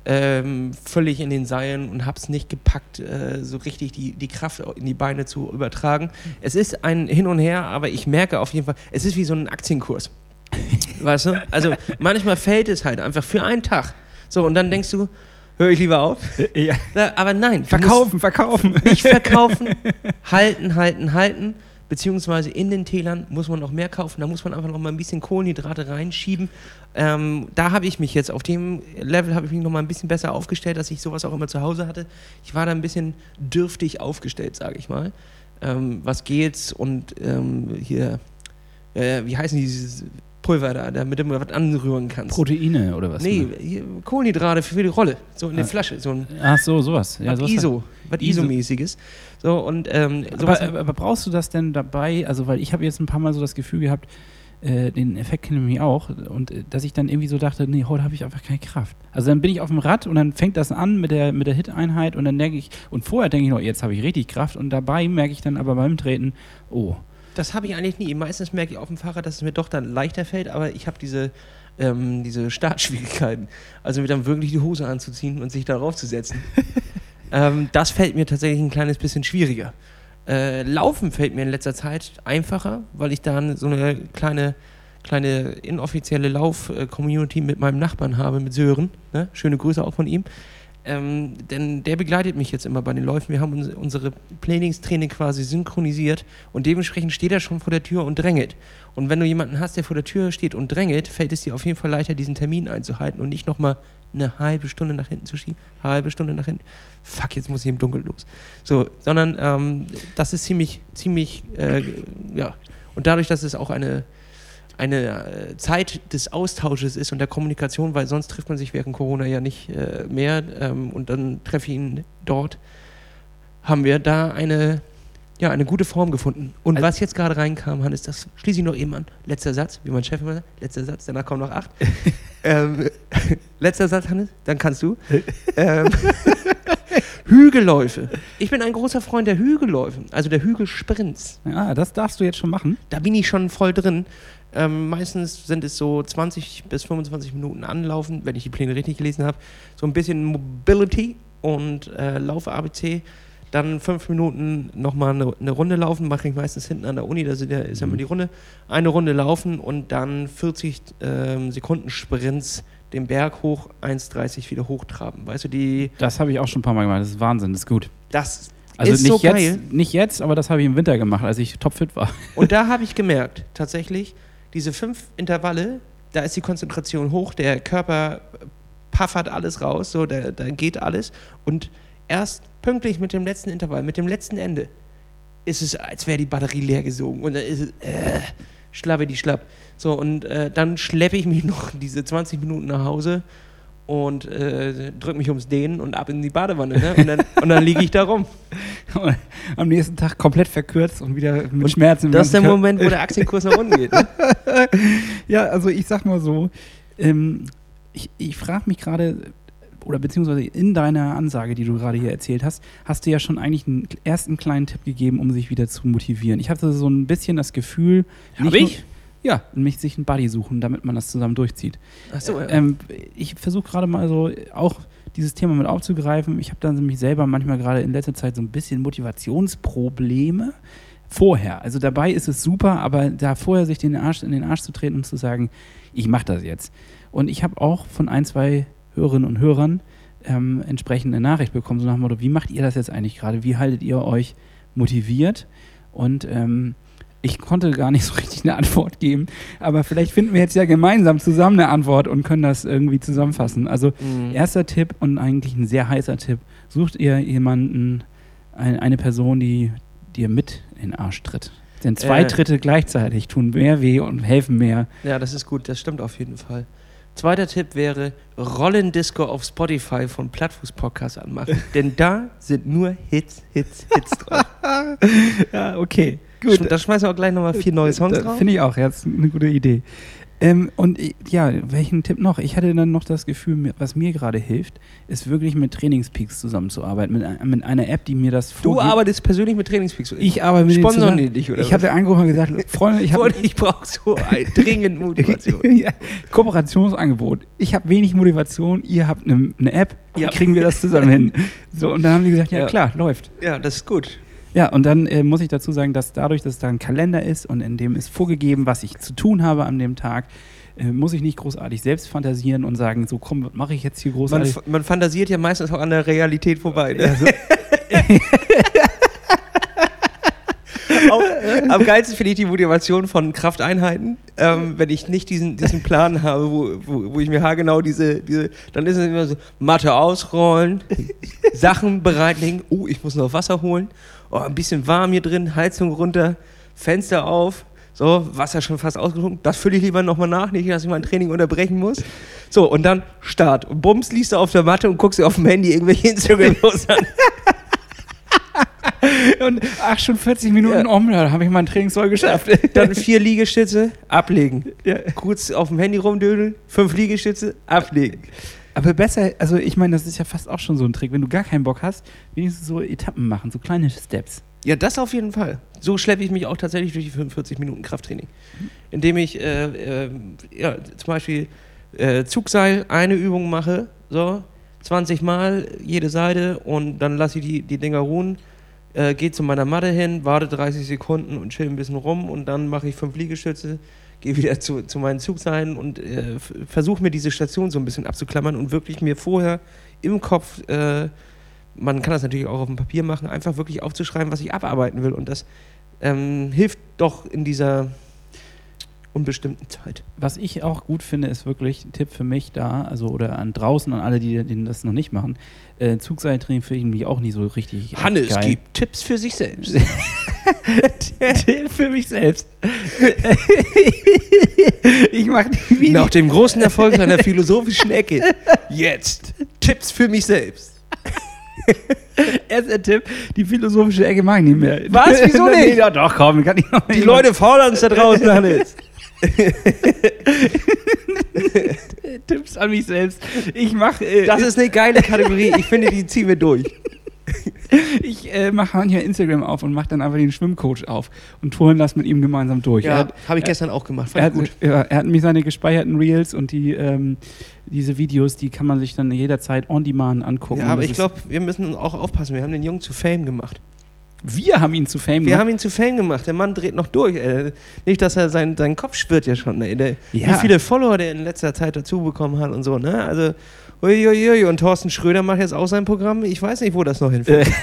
ähm, völlig in den Seilen und hab's nicht gepackt, äh, so richtig die, die Kraft in die Beine zu übertragen. Es ist ein Hin und Her, aber ich merke auf jeden Fall, es ist wie so ein Aktienkurs. *laughs* Weißt du? Also manchmal fällt es halt einfach für einen Tag. So, und dann denkst du, höre ich lieber auf? Ja. Na, aber nein, Verkaufen, verkaufen. nicht verkaufen, halten, halten, halten. Beziehungsweise in den Tälern muss man noch mehr kaufen. Da muss man einfach noch mal ein bisschen Kohlenhydrate reinschieben. Ähm, da habe ich mich jetzt, auf dem Level habe ich mich noch mal ein bisschen besser aufgestellt, dass ich sowas auch immer zu Hause hatte. Ich war da ein bisschen dürftig aufgestellt, sage ich mal. Ähm, was geht's und ähm, hier, äh, wie heißen dieses Pulver da, damit du was anrühren kannst? Proteine oder was? Nee, ne? hier, Kohlenhydrate für die Rolle. So in der Ah. Flasche. So ein Ach so, sowas. Ja, was sowas ISO. Was ISO. ISO-mäßiges. So, und ähm, sowas. Aber, aber brauchst du das denn dabei? Also, weil ich habe jetzt ein paar Mal so das Gefühl gehabt, äh, den Effekt kenne ich mich auch, und äh, dass ich dann irgendwie so dachte, nee, heute habe ich einfach keine Kraft. Also dann bin ich auf dem Rad und dann fängt das an mit der, mit der Hit-Einheit und dann denke ich, und vorher denke ich noch, jetzt habe ich richtig Kraft und dabei merke ich dann aber beim Treten, oh, das habe ich eigentlich nie. Meistens merke ich auf dem Fahrrad, dass es mir doch dann leichter fällt, aber ich habe diese, ähm, diese Startschwierigkeiten. Also mir dann wirklich die Hose anzuziehen und sich darauf zu setzen. *laughs* ähm, das fällt mir tatsächlich ein kleines bisschen schwieriger. Äh, Laufen fällt mir in letzter Zeit einfacher, weil ich da so eine kleine, kleine inoffizielle Lauf-Community mit meinem Nachbarn habe, mit Sören. Ne? Schöne Grüße auch von ihm. Ähm, denn der begleitet mich jetzt immer bei den Läufen. Wir haben uns, unsere Trainingstraining quasi synchronisiert und dementsprechend steht er schon vor der Tür und drängelt. Und wenn du jemanden hast, der vor der Tür steht und drängelt, fällt es dir auf jeden Fall leichter, diesen Termin einzuhalten und nicht nochmal eine halbe Stunde nach hinten zu schieben. Halbe Stunde nach hinten. Fuck, jetzt muss ich im Dunkeln los. So, sondern ähm, das ist ziemlich, ziemlich, äh, ja. Und dadurch, dass es auch eine, eine äh, Zeit des Austausches ist und der Kommunikation, weil sonst trifft man sich während Corona ja nicht äh, mehr ähm, und dann treffe ich ihn dort, haben wir da eine, ja, eine gute Form gefunden. Und Also- was jetzt gerade reinkam, Hannes, das schließe ich noch eben an. Letzter Satz, wie mein Chef immer sagt, letzter Satz, danach kommen noch acht. *laughs* ähm, *laughs* letzter Satz, Hannes, dann kannst du. ähm, *laughs* Hügelläufe. Ich bin ein großer Freund der Hügelläufe, also der Hügelsprints. ja, das darfst du jetzt schon machen. Da bin ich schon voll drin. Ähm, meistens sind es so 20 bis 25 Minuten anlaufen, wenn ich die Pläne richtig gelesen habe. So ein bisschen Mobility und äh, Laufe ABC. dann fünf Minuten nochmal eine, eine Runde laufen, mache ich meistens hinten an der Uni, da sind ja, ist ja immer die Runde, eine Runde laufen und dann 40 ähm, Sekunden Sprints den Berg hoch, 1,30 wieder hochtraben. Weißt du, die, Das habe ich auch schon ein paar Mal gemacht. Das ist Wahnsinn, das ist gut. das Also ist nicht, so jetzt, geil. nicht jetzt, aber das habe ich im Winter gemacht, als ich topfit war. Und da *laughs* habe ich gemerkt, tatsächlich, diese fünf Intervalle, da ist die Konzentration hoch, der Körper paffert alles raus, so, da, da geht alles. Und erst pünktlich mit dem letzten Intervall, mit dem letzten Ende, ist es, als wäre die Batterie leer gesogen. Und dann ist es, äh, die schlapp. So, und äh, dann schleppe ich mich *laughs* noch diese 20 Minuten nach Hause und äh, drücke mich ums Dehnen und ab in die Badewanne. Ne? Und dann, und dann liege ich da rum. *laughs* Am nächsten Tag komplett verkürzt und wieder mit Schmerzen. im Das ist der. Moment, wo der Aktienkurs nach unten geht. Ne? *laughs* Ja, also ich sag mal so, ähm, ich, ich frage mich gerade, oder beziehungsweise in deiner Ansage, die du gerade hier erzählt hast, hast du ja schon eigentlich einen ersten kleinen Tipp gegeben, um sich wieder zu motivieren. Ich hatte so ein bisschen das Gefühl, Hab nicht ich? nur- Ja, mich sich einen Buddy suchen, damit man das zusammen durchzieht. Achso, ja. Ähm, ich versuche gerade mal so auch dieses Thema mit aufzugreifen. Ich habe dann nämlich selber manchmal gerade in letzter Zeit so ein bisschen Motivationsprobleme vorher. Also dabei ist es super, aber da vorher sich den Arsch in den Arsch zu treten und zu sagen, ich mache das jetzt. Und ich habe auch von ein, zwei Hörerinnen und Hörern ähm, entsprechend eine Nachricht bekommen, so nach dem Motto, wie macht ihr das jetzt eigentlich gerade? Wie haltet ihr euch motiviert? Und ähm, ich konnte gar nicht so richtig eine Antwort geben, aber vielleicht finden wir jetzt ja gemeinsam zusammen eine Antwort und können das irgendwie zusammenfassen. Also Mhm. erster Tipp und eigentlich ein sehr heißer Tipp, sucht ihr jemanden, ein, eine Person, die dir mit in den Arsch tritt. Denn zwei Äh. Tritte gleichzeitig tun mehr weh und helfen mehr. Ja, das ist gut, das stimmt auf jeden Fall. Zweiter Tipp wäre Rollendisco auf Spotify von Plattfuß Podcast anmachen. *laughs* Denn da sind nur Hits, Hits, Hits drauf. *laughs* Ja, okay. Sch- Da schmeißen wir auch gleich nochmal vier neue Songs drauf. Finde ich auch, ja, das ist eine gute Idee. Ähm, und ich- ja, welchen Tipp noch? Ich hatte dann noch das Gefühl, was mir gerade hilft, ist wirklich mit Trainingspeaks zusammenzuarbeiten. Mit, ein- mit einer App, die mir das Du vorgibt. arbeitest persönlich mit Trainingspeaks. Ich arbeite mit zusammen. die dich, oder Ich habe angerufen und gesagt, Freunde, ich Freunde, ich brauche so *laughs* dringend Motivation. *laughs* ja, Kooperationsangebot. Ich habe wenig Motivation, ihr habt eine ne App, Ja. kriegen wir das zusammen hin? *laughs* So, und dann haben die gesagt, ja, Ja. klar, läuft. Ja, das ist gut. Ja, und dann äh, muss ich dazu sagen, dass dadurch, dass da ein Kalender ist und in dem ist vorgegeben, was ich zu tun habe an dem Tag, äh, muss ich nicht großartig selbst fantasieren und sagen, so komm, was mache ich jetzt hier Man, großartig? f- man fantasiert ja meistens auch an der Realität vorbei. Ne? *laughs* *laughs* Auch, am geilsten finde ich die Motivation von Krafteinheiten, ähm, wenn ich nicht diesen, diesen Plan habe, wo, wo, wo ich mir haargenau diese, diese, dann ist es immer so, Matte ausrollen, Sachen bereitlegen, oh, ich muss noch Wasser holen, oh, ein bisschen warm hier drin, Heizung runter, Fenster auf, so, Wasser schon fast ausgetrunken, das fülle ich lieber nochmal nach, nicht, dass ich mein Training unterbrechen muss. So, und dann Start. Und bums, liest du auf der Matte und guckst dir auf dem Handy irgendwelche Instagram-Posts an. *laughs* Und ach, schon 40 Minuten Ja. um, da habe ich mein Training voll geschafft. Dann vier Liegestütze, ablegen. Ja. Kurz auf dem Handy rumdödeln, fünf Liegestütze, ablegen. Aber besser, also ich meine, das ist ja fast auch schon so ein Trick. Wenn du gar keinen Bock hast, wenigstens so Etappen machen, so kleine Steps. Ja, das auf jeden Fall. So schleppe ich mich auch tatsächlich durch die 45 Minuten Krafttraining. Indem ich äh, äh, ja, zum Beispiel äh, Zugseil, eine Übung mache, so 20 Mal jede Seite und dann lasse ich die, die Dinger ruhen, äh, gehe zu meiner Matte hin, warte 30 Sekunden und chill ein bisschen rum und dann mache ich fünf Liegestütze, gehe wieder zu, zu meinen Zugseilen und äh, versuche mir diese Station so ein bisschen abzuklammern und wirklich mir vorher im Kopf äh, man kann das natürlich auch auf dem Papier machen, einfach wirklich aufzuschreiben, was ich abarbeiten will. Und das ähm, hilft doch in dieser unbestimmten Zeit. Was ich auch gut finde, ist wirklich ein Tipp für mich da, also oder an draußen, an alle, die, die das noch nicht machen. Äh, Zugseiltraining finde ich irgendwie auch nicht so richtig. Hannes geil. gibt Tipps für sich selbst. *laughs* Tipp für mich selbst. *laughs* ich mache die Videos. Nach dem großen Erfolg seiner *laughs* philosophischen Ecke. Jetzt Tipps für mich selbst. Erster Tipp, die philosophische Ecke mag ich nicht mehr. Was? Wieso nicht? ja, doch, komm, kann ich noch Die. Leute fordern es da draußen, Hannes. *laughs* Tipps an mich selbst. Ich mache. Äh, Das ist eine geile Kategorie. Ich finde, die ziehen wir durch. *laughs* ich äh, mache manchmal Instagram auf und mache dann einfach den Schwimmcoach auf und touren das mit ihm gemeinsam durch. Er Ja, habe ich gestern auch gemacht. Er hat, gut. ja, er hat mir seine gespeicherten Reels und die, ähm, diese Videos, die kann man sich dann jederzeit on demand angucken. Ja, aber ich glaube, wir müssen auch aufpassen. Wir haben den Jungen zu Fame gemacht. Wir haben ihn zu Fame Wir gemacht. haben ihn zu Fame gemacht. Der Mann dreht noch durch. Ey. Nicht, dass er sein, sein Kopf schwirrt ja schon. Ey. Der, Ja. Wie viele Follower der in letzter Zeit dazu bekommen hat und so. Ne? Also, uiuiui. Und Thorsten Schröder macht jetzt auch sein Programm. Ich weiß nicht, wo das noch hinführt. Äh. *laughs*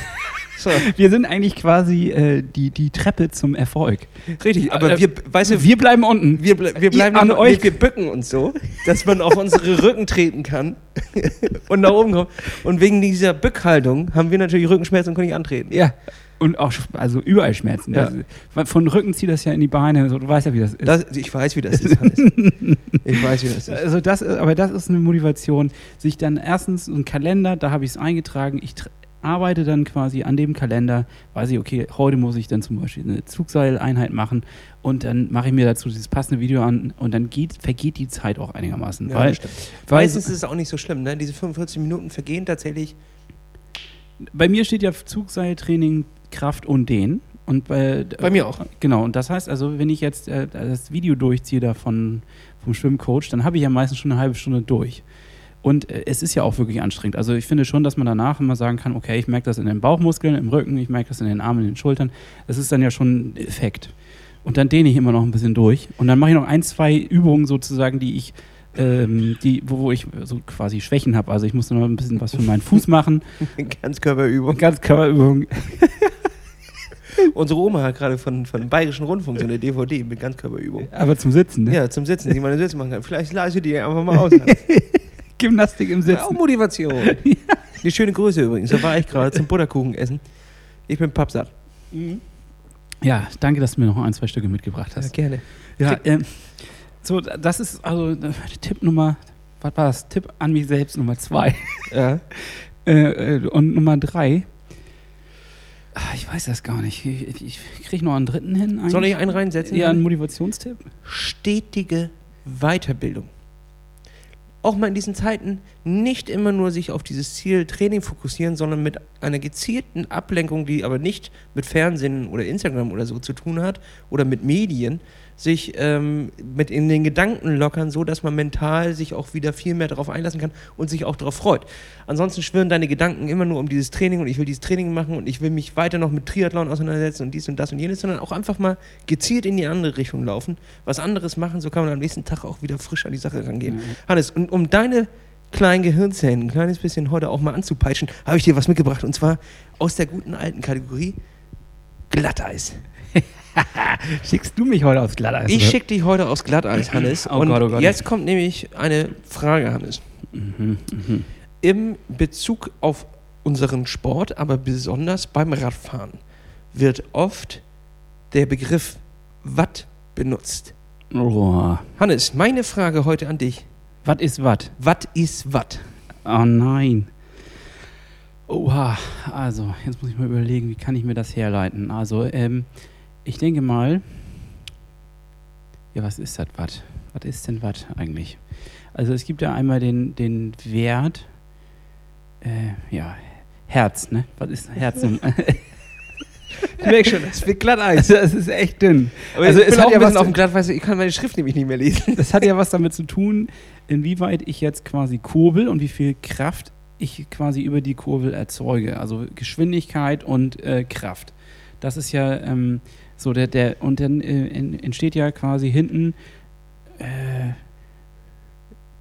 So, Wir sind eigentlich quasi äh, die, die Treppe zum Erfolg. richtig. Aber Äh, wir, weißt du, Wir bleiben unten. wir, ble wir bleiben an euch- Wir, wir bücken uns so, dass man auf unsere Rücken treten kann *laughs* und nach oben kommt. Und wegen dieser Bückhaltung haben wir natürlich Rückenschmerzen und können nicht antreten. Ja. Und auch, also überall Schmerzen. Ja. Also, von Rücken zieht das ja in die Beine. So, du weißt ja, wie das ist. Das, ich weiß, wie das ist, Hannes. *laughs* Ich weiß, wie das ist. Also das, aber das ist eine Motivation, sich dann erstens so einen Kalender, da habe ich es eingetragen, ich arbeite dann quasi an dem Kalender, weiß ich, okay, heute muss ich dann zum Beispiel eine Zugseileinheit machen und dann mache ich mir dazu dieses passende Video an und dann geht, vergeht die Zeit auch einigermaßen. Ja, weil, weil Meistens ist es auch nicht so schlimm, ne? Diese 45 Minuten vergehen tatsächlich. bei mir steht ja Zugseiltraining, Kraft und Dehnen. Und bei, Bei mir auch. Genau, und das heißt also, wenn ich jetzt äh, das Video durchziehe davon vom Schwimmcoach, dann habe ich ja meistens schon eine halbe Stunde durch. Und äh, es ist ja auch wirklich anstrengend. Also ich finde schon, dass man danach immer sagen kann, okay, ich merke das in den Bauchmuskeln, im Rücken, ich merke das in den Armen, in den Schultern. Das ist dann ja schon ein Effekt. Und dann dehne ich immer noch ein bisschen durch. Und dann mache ich noch ein, zwei Übungen sozusagen, die ich, ähm, die, wo, wo ich so quasi Schwächen habe. Also ich muss noch ein bisschen was für meinen Fuß machen. *laughs* Ganzkörperübung. Ganz Körperübungen. *laughs* Unsere Oma hat gerade von, von Bayerischen Rundfunk so eine DVD mit Ganzkörperübung. Aber zum Sitzen, ne? Ja, zum Sitzen, die man im Sitzen machen kann. Vielleicht leise die einfach mal aus. *laughs* Gymnastik im Ja, auch Sitzen. Motivation. *laughs* Die schöne Größe übrigens. Da war ich gerade zum Butterkuchen essen. Ich bin pappsatt. Ja, danke, dass du mir noch ein, zwei Stücke mitgebracht Ja, hast. gerne. Ja, ähm, so, das ist also äh, Tipp Nummer, was war das? Tipp an mich selbst Nummer zwei. Ja. *laughs* Äh, äh, und Nummer drei, ich weiß das gar nicht. Ich, ich, ich kriege noch einen dritten hin. Eigentlich. Soll ich einen reinsetzen? Ja, einen Motivationstipp. stetige Weiterbildung. Auch mal in diesen Zeiten nicht immer nur sich auf dieses Ziel Training fokussieren, sondern mit einer gezielten Ablenkung, die aber nicht mit Fernsehen oder Instagram oder so zu tun hat oder mit Medien, sich ähm, mit in den Gedanken lockern, so dass man mental sich auch wieder viel mehr darauf einlassen kann und sich auch darauf freut. Ansonsten schwirren deine Gedanken immer nur um dieses Training und ich will dieses Training machen und ich will mich weiter noch mit Triathlon auseinandersetzen und dies und das und jenes, sondern auch einfach mal gezielt in die andere Richtung laufen, was anderes machen, so kann man am nächsten Tag auch wieder frisch an die Sache rangehen. Hannes, und um deine kleinen Gehirnzellen ein kleines bisschen heute auch mal anzupeitschen, habe ich dir was mitgebracht und zwar aus der guten alten Kategorie Glatteis. *laughs* *laughs* Schickst du mich heute aufs Glatteis? Ich oder? schicke dich heute aufs Glatteis, Hannes. Oh und Gott, oh Gott. jetzt kommt nämlich eine Frage, Hannes. Mhm, mhm. Im Bezug auf unseren Sport, aber besonders beim Radfahren, wird oft der Begriff Watt benutzt. Oh, Hannes, meine Frage heute an dich. was ist was? Watt ist Watt? Oh nein. Oha, also jetzt muss ich mal überlegen, wie kann ich mir das herleiten? Also, ähm, ich denke mal, ja, was ist das Watt? Was ist denn Watt eigentlich? Also es gibt ja einmal den, den Wert, äh, ja, Herz, ne? Was ist Herz? Ich merke schon, das wird Glatteis. *laughs* also das ist echt dünn. Aber Also hat auch ja ein bisschen was- auf dem Glatteis, ich kann meine Schrift nämlich nicht mehr lesen. *laughs* Das hat ja was damit zu tun, inwieweit ich jetzt quasi kurbel und wie viel Kraft ich quasi über die Kurbel erzeuge. Also Geschwindigkeit und äh, Kraft. Das ist ja ähm, so der, der und dann äh, en- entsteht ja quasi hinten äh,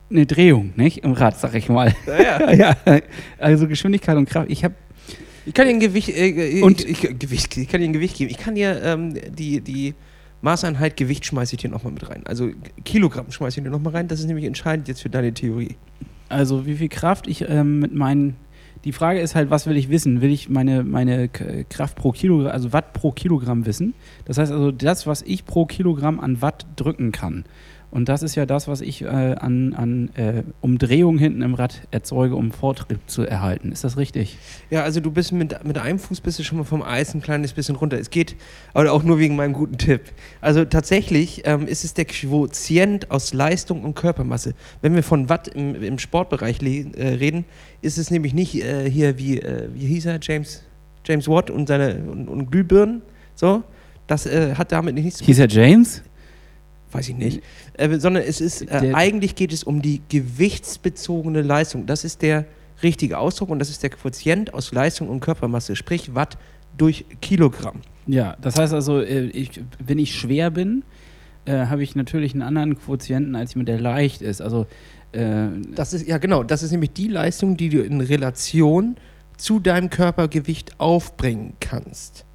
eine Drehung, nicht? Im Rad, sag ich mal. Naja. *laughs* ja, also Geschwindigkeit und Kraft. Ich habe Ich kann dir ein Gewicht, äh, Und- ich, ich, Gewicht, ich kann dir ein Gewicht geben. Ich kann dir ähm, die, die Maßeinheit Gewicht schmeiße ich dir nochmal mit rein. Also Kilogramm schmeiße ich dir nochmal rein. Das ist nämlich entscheidend jetzt für deine Theorie. Also wie viel Kraft ich ähm, mit meinen. Die Frage ist halt, was will ich wissen? Will ich meine, meine Kraft pro Kilogramm, also Watt pro Kilogramm wissen? Das heißt also das, was ich pro Kilogramm an Watt drücken kann. Und das ist ja das, was ich äh, an, an äh, Umdrehung hinten im Rad erzeuge, um Vortrieb zu erhalten. Ist das richtig? Ja, also du bist mit, mit einem Fuß bist du schon mal vom Eis ein kleines bisschen runter. Es geht, aber auch nur wegen meinem guten Tipp. Also tatsächlich ähm, ist es der Quotient aus Leistung und Körpermasse. Wenn wir von Watt im, im Sportbereich äh, reden, ist es nämlich nicht äh, hier wie, äh, wie hieß er, James, James Watt und seine und, und Glühbirnen. So, das äh, hat damit nichts zu Hieß er James? Weiß ich nicht, äh, sondern es ist, äh, eigentlich geht es um die gewichtsbezogene Leistung. Das ist der richtige Ausdruck und das ist der Quotient aus Leistung und Körpermasse, sprich Watt durch Kilogramm. Ja, das heißt also, äh, ich, wenn ich schwer bin, äh, habe ich natürlich einen anderen Quotienten als jemand, der leicht ist. Also äh, Das ist, ja genau, das ist nämlich die Leistung, die du in Relation zu deinem Körpergewicht aufbringen kannst.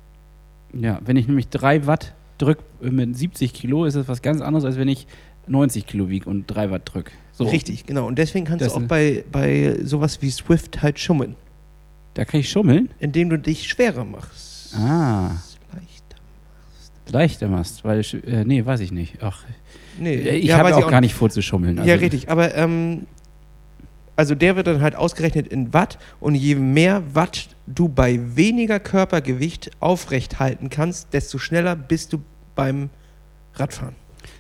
ja, wenn ich nämlich 3 Watt drücke mit 70 Kilo, ist das was ganz anderes, als wenn ich 90 Kilo wiege und 3 Watt drücke. So, Richtig, genau. Und deswegen kannst Das du auch bei, bei sowas wie Swift halt schummeln, Da kann ich schummeln. indem du dich schwerer machst. Ah, Leichter. leichter machst, weil, äh, nee, weiß ich nicht. Ach, Nee, ich ja, habe auch ich gar nicht vor zu schummeln. Also, ja, richtig. Aber ähm, also der wird dann halt ausgerechnet in Watt und je mehr Watt du bei weniger Körpergewicht aufrecht halten kannst, desto schneller bist du beim Radfahren.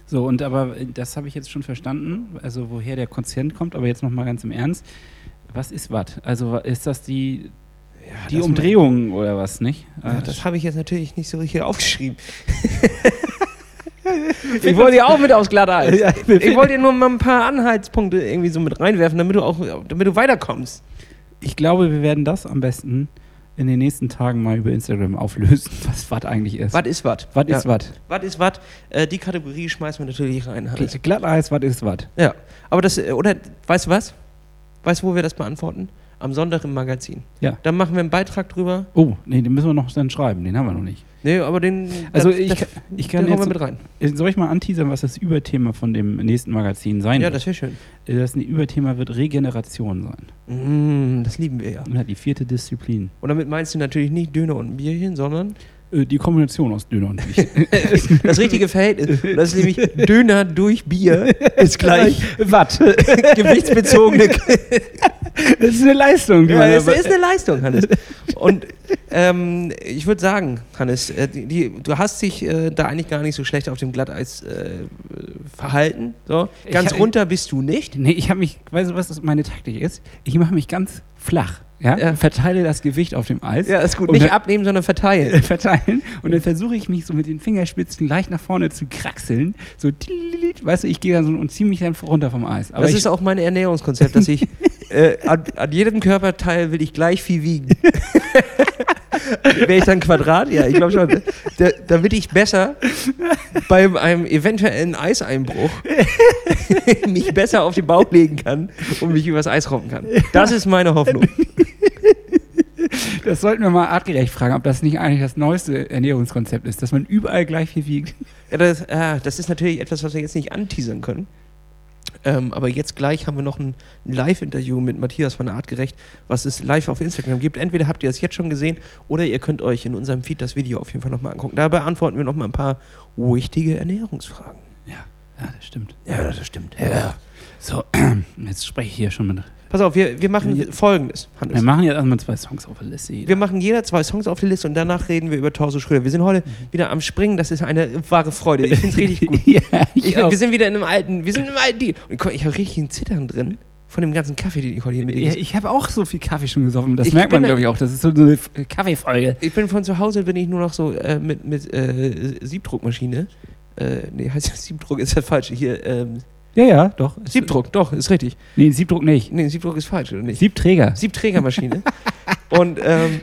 So, und aber äh, das habe ich jetzt schon verstanden, also woher der Quotient kommt, aber jetzt nochmal ganz im Ernst. Was ist Watt? Also ist das die, die das- Umdrehung oder was, nicht? Ja, Äh, das habe ich jetzt natürlich nicht so richtig aufgeschrieben. *laughs* ich wollte ja auch mit aufs Glatteis. *laughs* Ja, ich wollte dir nur mal ein paar Anhaltspunkte irgendwie so mit reinwerfen, damit du auch, damit du weiterkommst. Ich glaube, wir werden das am besten in den nächsten Tagen mal über Instagram auflösen, *laughs* was Watt eigentlich ist. Watt ist Watt. Watt ist Watt? Watt ist Watt. Äh, die Kategorie schmeißen wir natürlich rein. Gl- Glatteis, Watt ist Watt. Ja, aber das, äh, oder, weißt du was? Weißt du, wo wir das beantworten? Am Sonntag im Magazin. Ja. Dann machen wir einen Beitrag drüber. Oh, nee, den müssen wir noch dann schreiben, den haben wir noch nicht. Nee, aber den. Also das, ich, das, kann- ich kann den jetzt, wir mit rein. Äh, Soll ich mal anteasern, was das Überthema von dem nächsten Magazin sein Ja, wird? das wäre schön. Äh, Das Überthema wird Regeneration sein. Mm, das lieben wir ja. Ja, die vierte Disziplin. Und damit meinst du natürlich nicht Döner und ein Bierchen, sondern Äh, Die Kombination aus Döner und Milch. *laughs* das richtige Verhältnis. Das ist nämlich Döner durch Bier *laughs* ist gleich Watt. *laughs* gewichtsbezogene. *laughs* Das ist eine Leistung. Die ja, man aber- ist eine Leistung, Hannes. *laughs* Und ähm, ich würde sagen, Hannes, äh, die, die, du hast dich äh, da eigentlich gar nicht so schlecht auf dem Glatteis äh, verhalten. So. Ganz hab- runter bist du nicht. Nee, ich habe mich, weißt du, was das meine Taktik ist? Ich mache mich ganz flach. Ja? Ja. Verteile das Gewicht auf dem Eis. Ja, ist gut. Nicht abnehmen, sondern verteilen. *laughs* verteilen und dann versuche ich mich so mit den Fingerspitzen leicht nach vorne zu kraxeln. So, weißt du, ich gehe dann so und ziehe mich dann runter vom Eis. Aber das ist auch mein Ernährungskonzept, dass ich äh, an, an jedem Körperteil will ich gleich viel wiegen. Wäre ich dann Quadrat? Ja, ich glaube schon. Da, damit ich besser bei einem eventuellen Eiseinbruch *laughs* mich besser auf den Bauch legen kann und mich übers Eis robben kann. Das ist meine Hoffnung. das sollten wir mal artgerecht fragen, ob das nicht eigentlich das neueste Ernährungskonzept ist, dass man überall gleich viel wiegt. Ja, das, ah, das ist natürlich etwas, was wir jetzt nicht anteasern können. Ähm, aber jetzt gleich haben wir noch ein Live-Interview mit Matthias von der Artgerecht, was es live auf Instagram gibt. Entweder habt ihr das jetzt schon gesehen oder ihr könnt euch in unserem Feed das Video auf jeden Fall nochmal angucken. Da beantworten wir nochmal ein paar wichtige Ernährungsfragen. Ja, ja, das stimmt. Ja, das stimmt. Ja. So, *clears throat* jetzt spreche ich hier schon mit. Pass auf, wir, wir machen Ja. folgendes, Wir Hannes. machen jetzt erstmal zwei Songs auf der Liste. jeder. Wir machen jeder zwei Songs auf die Liste und danach reden wir über Torso Schröder. Wir sind heute wieder am Springen, das ist eine wahre Freude. Ich finde es richtig gut. *laughs* ja, ich Ich, wir sind wieder in einem alten, wir sind im alten Deal. Und ich, habe richtig ein Zittern drin von dem ganzen Kaffee, den ich heute hier mit Ja, ich habe auch so viel Kaffee schon gesoffen. Das Ich merkt man, glaube ich, auch. Das ist so eine Kaffeefolge. Ich bin von zu Hause, bin ich nur noch so äh, mit, mit äh, Siebdruckmaschine. Äh, nee, heißt ja Siebdruck ist das falsch. Hier, ähm, Ja, ja, doch. Siebdruck, doch, ist richtig. Nee, Siebdruck nicht. Nee, Siebdruck ist falsch, oder nicht? Siebträger. Siebträgermaschine. *laughs* und ähm,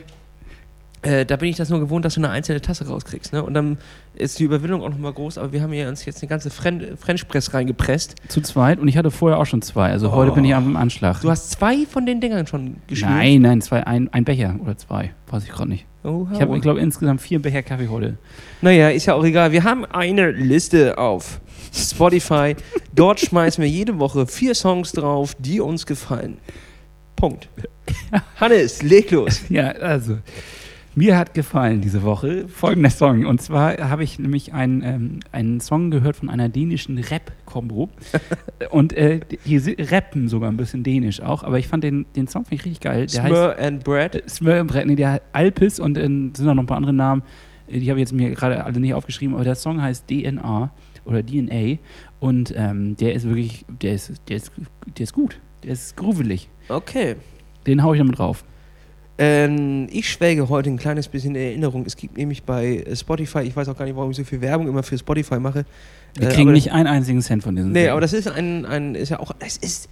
äh, da bin ich das nur gewohnt, dass du eine einzelne Tasse rauskriegst. Ne? Und dann ist die Überwindung auch nochmal groß, aber wir haben hier uns jetzt eine ganze Fren French Press reingepresst. Zu zweit und ich hatte vorher auch schon zwei. Also heute Oh. bin ich am Anschlag. Du hast zwei von den Dingern schon geschnürt. nein, nein, zwei, ein, ein Becher oder zwei. Weiß ich gerade nicht. Oha, Ich habe, ich glaube, insgesamt vier Becher Kaffee heute. Naja, ist ja auch egal. Wir haben eine Liste auf Spotify. Dort schmeißen wir jede Woche vier Songs drauf, die uns gefallen. Punkt. Hannes, leg los. Ja, also. Mir hat gefallen diese Woche folgender Song. Und zwar habe ich nämlich einen, ähm, einen Song gehört von einer dänischen Rap-Kombo. und äh, die rappen sogar ein bisschen dänisch auch. Aber ich fand den, den Song finde ich richtig geil. Der heißt Smur and Bread. äh, Smör im Brett, nee, der heißt Alpis und äh, sind noch ein paar andere Namen. Äh, Die habe ich jetzt mir gerade alle nicht aufgeschrieben. Aber der Song heißt DNA oder DNA. Und ähm, der ist wirklich, der ist, der ist, der ist gut. Der ist gruvelig. Okay. Den hau ich damit drauf. Ähm, ich schwelge heute ein kleines bisschen in Erinnerung. Es gibt nämlich bei äh, Spotify, ich weiß auch gar nicht, warum ich so viel Werbung immer für Spotify mache. Wir Äh, kriegen nicht einen einzigen Cent von diesen Nee, Sachen. aber das ist ein, ein ist ja auch, es ist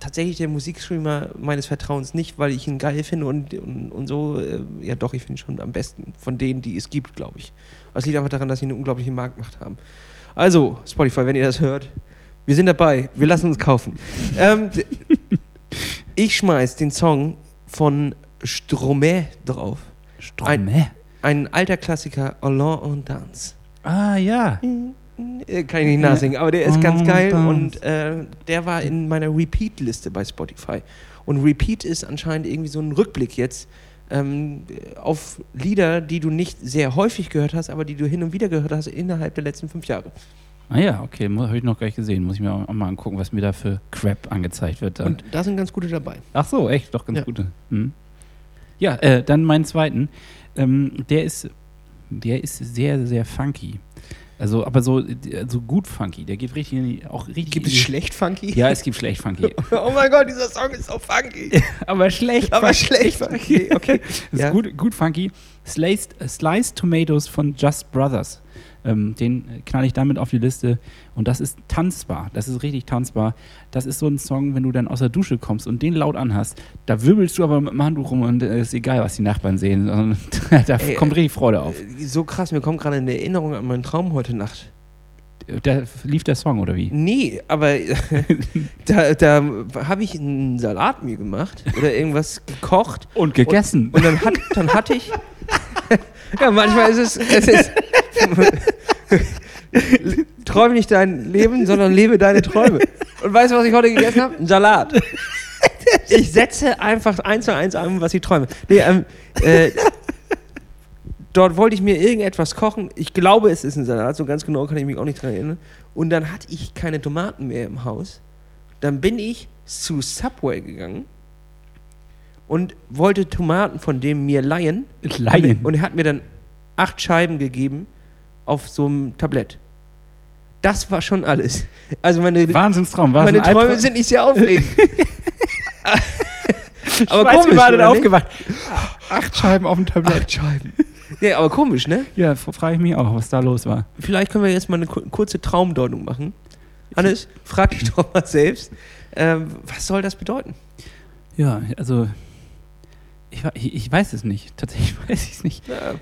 tatsächlich der Musikstreamer meines Vertrauens nicht, weil ich ihn geil finde und, und, und so, äh, ja doch, ich finde ihn schon am besten von denen, die es gibt, glaube ich. Es liegt einfach daran, dass sie eine unglaubliche Marktmacht haben. Also, Spotify, wenn ihr das hört, wir sind dabei, wir lassen uns kaufen. ähm, *laughs* ich schmeiß den Song von Stromae drauf. Stromae. Ein alter Klassiker, Alain und Dance. Ah, ja. Äh, Kann ich nicht nachsingen, aber der ist ganz geil und äh, der war in meiner Repeat-Liste bei Spotify. Und Repeat ist anscheinend irgendwie so ein Rückblick jetzt ähm, auf Lieder, die du nicht sehr häufig gehört hast, aber die du hin und wieder gehört hast innerhalb der letzten fünf Jahre. Ah ja, okay, habe ich noch gar nicht gesehen. Muss ich mir auch mal angucken, was mir da für Crap angezeigt wird. Dann. Und da sind ganz gute dabei. Ach so, echt, doch ganz Ja. gute. Hm. Ja, äh, dann meinen zweiten. Ähm, der ist, der ist sehr, sehr funky. Also, aber so, so gut funky. Der geht richtig, in die- auch richtig. Gibt es schlecht funky? Ja, es gibt schlecht funky. *laughs* oh mein Gott, dieser Song ist so funky. *laughs* aber schlecht. Aber schlecht funky. Okay. Das Ja. ist gut, gut funky. Sliced, äh, Sliced Tomatoes von Just Brothers. Ähm, den äh, knall ich damit auf die Liste. Und das ist tanzbar. Das ist richtig tanzbar. Das ist so ein Song, wenn du dann aus der Dusche kommst und den laut anhast, da wirbelst du aber mit dem Handtuch rum und es ist egal, was die Nachbarn sehen. sondern *laughs* da Ey, kommt richtig Freude auf. Äh, So krass, mir kommt gerade eine Erinnerung an meinen Traum heute Nacht. Da lief der Song, oder wie? Nee, aber *laughs* da, da habe ich einen Salat mir gemacht oder irgendwas gekocht Und gegessen. und dann, hat, dann hatte ich. *laughs* ja, manchmal ist es. es ist, *laughs* träume nicht dein Leben, sondern lebe deine Träume. Und weißt du, was ich heute gegessen habe? Ein Salat. Ich setze einfach eins zu eins an, was ich träume. Nee, ähm, äh, dort wollte ich mir irgendetwas kochen. Ich glaube, es ist ein Salat, so ganz genau kann ich mich auch nicht dran erinnern. Und dann hatte ich keine Tomaten mehr im Haus. Dann bin ich zu Subway gegangen und wollte Tomaten von dem mir leihen. Laien. Und er hat mir dann acht Scheiben gegeben auf so einem Tablett. Das war schon alles. Also meine, Wahnsinnstraum. War meine Träume Albtraum? sind nicht sehr aufregend. *laughs* *laughs* aber Schweiß, komisch, wir waren oder nicht? aufgewacht. Acht Scheiben auf dem Tablett. Acht Scheiben. Ja, aber komisch, ne? Ja, frage ich mich auch, was da los war. Vielleicht können wir jetzt mal eine ku- kurze Traumdeutung machen. Hannes, frag dich doch mal selbst, ähm, was soll das bedeuten? Ja, also ich, ich weiß es nicht. Tatsächlich *laughs* weiß ich es nicht. Ja,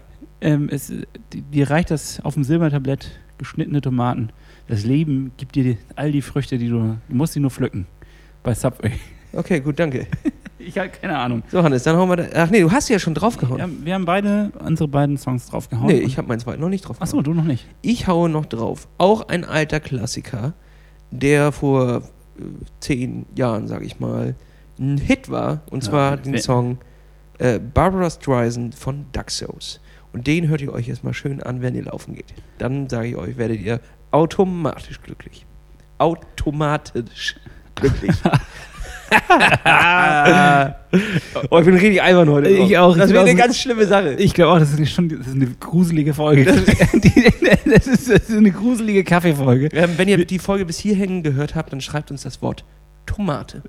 Ähm, es, dir reicht das auf dem Silbertablett, geschnittene Tomaten. Das Leben gibt dir die, all die Früchte, die du, du musst sie nur pflücken. Bei Subway. okay, gut, danke. *laughs* Ich habe keine Ahnung. So, Hannes, dann hauen wir da. Ach nee, du hast ja schon draufgehauen. Ja, wir haben beide unsere beiden Songs draufgehauen. nee, ich habe meinen zweiten noch nicht drauf. Achso, du noch nicht. Ich haue noch drauf. Auch ein alter Klassiker, der vor äh, zehn Jahren, sage ich mal, ein Hit war. Und Ja, zwar den Song äh, Barbara Streisand von Duxos. Und den hört ihr euch erstmal schön an, wenn ihr laufen geht. Dann sage ich euch, werdet ihr automatisch glücklich. Automatisch glücklich. *laughs* oh, ich bin richtig albern heute. Ich auch. Das wäre eine ganz schlimme Sache. Ich glaube auch, das ist schon das ist eine gruselige Folge. Das, *laughs* das, ist, das ist eine gruselige Kaffeefolge. Ähm, wenn ihr die Folge bis hierhin gehört habt, dann schreibt uns das Wort Tomate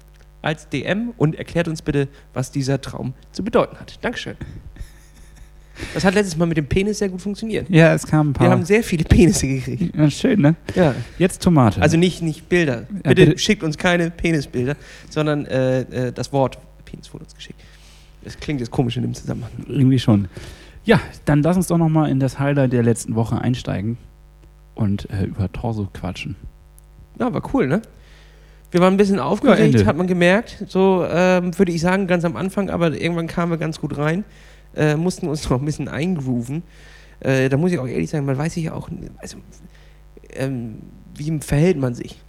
als DM und erklärt uns bitte, was dieser Traum zu bedeuten hat. Dankeschön. Das hat letztes Mal mit dem Penis sehr gut funktioniert. Ja, es kamen ein paar. Wir haben sehr viele Penisse gekriegt. ja, schön, ne? Ja. Jetzt Tomate. Also nicht, nicht Bilder. Ja, bitte, bitte. schickt uns keine Penisbilder, sondern äh, äh, das Wort Penis wurde uns geschickt. Das klingt jetzt komisch in dem Zusammenhang. Irgendwie schon. Ja, dann lass uns doch noch mal in das Highlight der letzten Woche einsteigen und äh, über Torso quatschen. Ja, war cool, ne? Wir waren ein bisschen aufgeregt, Ende. hat man gemerkt. So ähm, würde ich sagen, ganz am Anfang, aber irgendwann kamen wir ganz gut rein. Äh, mussten uns *laughs* noch ein bisschen eingrooven. Äh, da muss ich auch ehrlich sagen, man weiß sich ja auch, also, ähm, wie verhält man sich?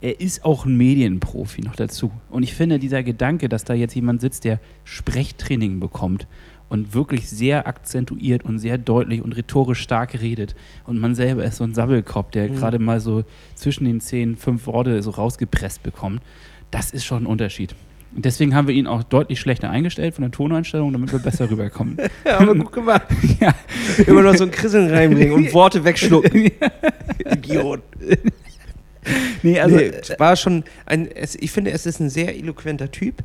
Er ist auch ein Medienprofi noch dazu. Und ich finde, dieser Gedanke, dass da jetzt jemand sitzt, der Sprechtraining bekommt und wirklich sehr akzentuiert und sehr deutlich und rhetorisch stark redet. Und man selber ist so ein Sabbelkopf, der Mhm. gerade mal so zwischen den zehn, fünf Worte so rausgepresst bekommt. Das ist schon ein Unterschied. Und deswegen haben wir ihn auch deutlich schlechter eingestellt von der Toneinstellung, damit wir besser rüberkommen. *laughs* Ja, aber gut gemacht. *laughs* ja. Immer noch so ein Krisseln reinbringen und Worte wegschlucken. *laughs* Idiot. Nee, also nee, war schon ein, es, ich finde, es ist ein sehr eloquenter Typ.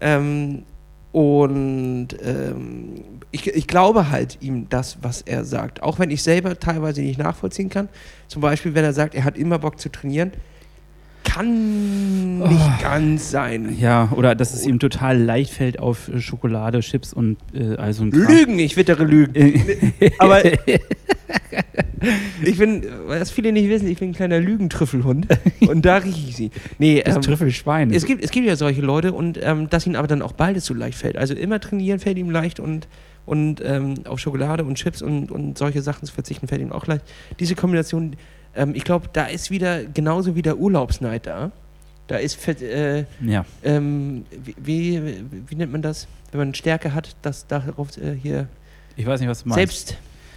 Ähm, und ähm, ich, ich glaube halt ihm das, was er sagt. Auch wenn ich selber teilweise nicht nachvollziehen kann. Zum Beispiel, wenn er sagt, er hat immer Bock zu trainieren. Kann nicht ganz sein. Ja, oder dass es ihm total leicht fällt auf äh, Schokolade, Chips und äh, also ein Kram. Lügen, ich wittere Lügen. Äh, *laughs* Aber ich bin, was viele nicht wissen, ich bin ein kleiner Lügentrüffelhund. *laughs* Und da rieche ich sie. Nee, das ähm, Trüffelschwein. Es gibt, es gibt ja solche Leute und ähm, dass ihnen aber dann auch beides so leicht fällt. Also immer trainieren fällt ihm leicht und, und ähm, auf Schokolade und Chips und, und solche Sachen zu verzichten fällt ihm auch leicht. Diese Kombination, ähm, ich glaube, da ist wieder genauso wie der Urlaubsneid da. Da ist, äh, ja. ähm, wie, wie, wie nennt man das, wenn man Stärke hat, dass darauf äh, hier Ich weiß nicht, was du meinst. selbst,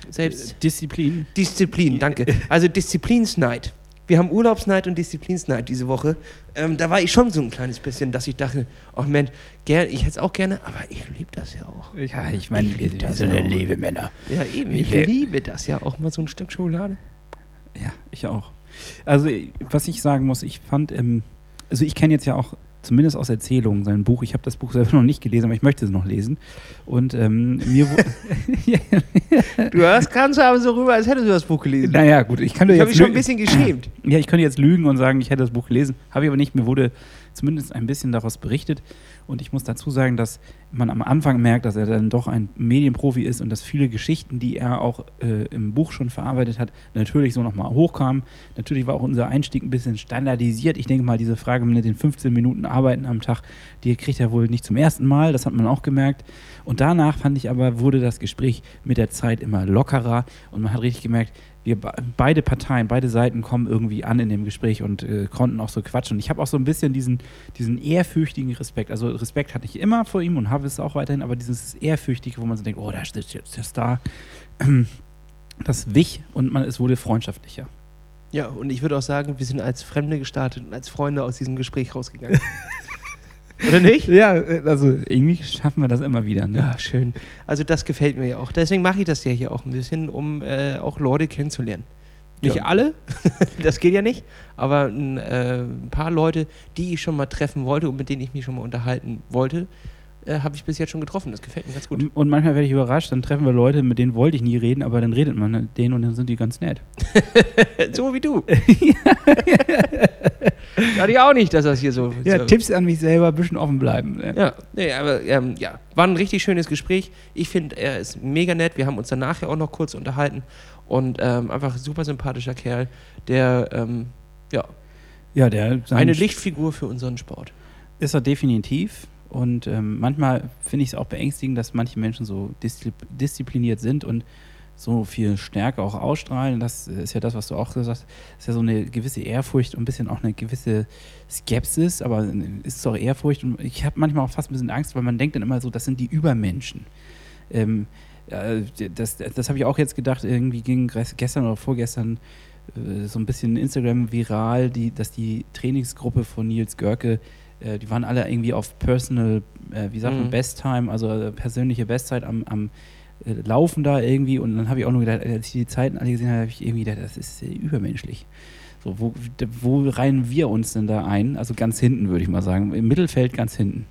selbst Disziplin. Disziplin, danke. Also Disziplinsneid. Wir haben Urlaubsneid und Disziplinsneid diese Woche. Ähm, da war ich schon so ein kleines bisschen, dass ich dachte, oh Mensch, gern, ich hätte es auch gerne, aber ich liebe das ja auch. Ja, ich meine, wir sind ja liebe Männer. Ja, eben, ich Wir- liebe das ja auch mal so ein Stück Schokolade. Ja, ich auch. Also, was ich sagen muss, ich fand, ähm, also ich kenne jetzt ja auch zumindest aus Erzählungen sein Buch. Ich habe das Buch selber *laughs* noch nicht gelesen, aber ich möchte es noch lesen. Und ähm, mir *laughs* Du hast ganz aber so rüber, als hättest du das Buch gelesen. Naja, gut, ich kann dir Ich habe jetzt mich schon ein bisschen geschämt. *laughs* Ja, ich könnte jetzt lügen und sagen, ich hätte das Buch gelesen. Habe ich aber nicht. Mir wurde zumindest ein bisschen daraus berichtet. Und ich muss dazu sagen, dass man am Anfang merkt, dass er dann doch ein Medienprofi ist und dass viele Geschichten, die er auch äh, im Buch schon verarbeitet hat, natürlich so nochmal hochkamen. Natürlich war auch unser Einstieg ein bisschen standardisiert. Ich denke mal, diese Frage mit den 15 Minuten Arbeiten am Tag, die kriegt er wohl nicht zum ersten Mal. Das hat man auch gemerkt. Und danach fand ich aber, wurde das Gespräch mit der Zeit immer lockerer und man hat richtig gemerkt, wir be- beide Parteien, beide Seiten kommen irgendwie an in dem Gespräch und äh, konnten auch so quatschen. Und ich habe auch so ein bisschen diesen, diesen ehrfürchtigen Respekt. Also Respekt hatte ich immer vor ihm und habe es auch weiterhin, aber dieses ehrfürchtige, wo man so denkt, oh, da steht jetzt der Star. *clears throat* Das wich und man, es wurde freundschaftlicher. Ja, und ich würde auch sagen, wir sind als Fremde gestartet und als Freunde aus diesem Gespräch rausgegangen. *laughs* Oder nicht? Ja, also irgendwie schaffen wir das immer wieder. Ne? Ja, schön. Also das gefällt mir ja auch. Deswegen mache ich das ja hier auch ein bisschen, um äh, auch Leute kennenzulernen. Nicht Ja. alle, *laughs* das geht ja nicht, aber ein, äh, ein paar Leute, die ich schon mal treffen wollte und mit denen ich mich schon mal unterhalten wollte, äh, habe ich bis jetzt schon getroffen. Das gefällt mir ganz gut. Und, und manchmal werde ich überrascht, dann treffen wir Leute, mit denen wollte ich nie reden, aber dann redet man mit denen und dann sind die ganz nett. *laughs* so wie du. *laughs* Hatte ich auch nicht, dass das hier so. Ja, so Tipps an mich selber, ein bisschen offen bleiben. ne? Ja, nee, aber ähm, ja, war ein richtig schönes Gespräch. Ich finde, er ist mega nett. Wir haben uns danach ja auch noch kurz unterhalten und ähm, einfach ein super sympathischer Kerl, der ähm, ja Ja, der eine Lichtfigur für unseren Sport. ist er definitiv. Und ähm, manchmal finde ich es auch beängstigend, dass manche Menschen so diszi diszipliniert sind und so viel Stärke auch ausstrahlen. Das ist ja das, was du auch gesagt hast. Ist ja so eine gewisse Ehrfurcht und ein bisschen auch eine gewisse Skepsis, aber ist es auch Ehrfurcht. Und ich habe manchmal auch fast ein bisschen Angst, weil man denkt dann immer so, das sind die Übermenschen. Ähm, ja, das das habe ich auch jetzt gedacht, irgendwie ging gestern oder vorgestern äh, so ein bisschen Instagram viral, die, dass die Trainingsgruppe von Nils Görke, äh, die waren alle irgendwie auf Personal, äh, wie sagt man, Mhm. Best Time, also äh, persönliche Bestzeit am, am äh, Laufen da irgendwie. Und dann habe ich auch nur gedacht, als ich die Zeiten alle gesehen habe, habe ich irgendwie gedacht, das ist äh, übermenschlich. So, wo, wo reihen wir uns denn da ein? Also ganz hinten, würde ich mal sagen. Im Mittelfeld ganz hinten.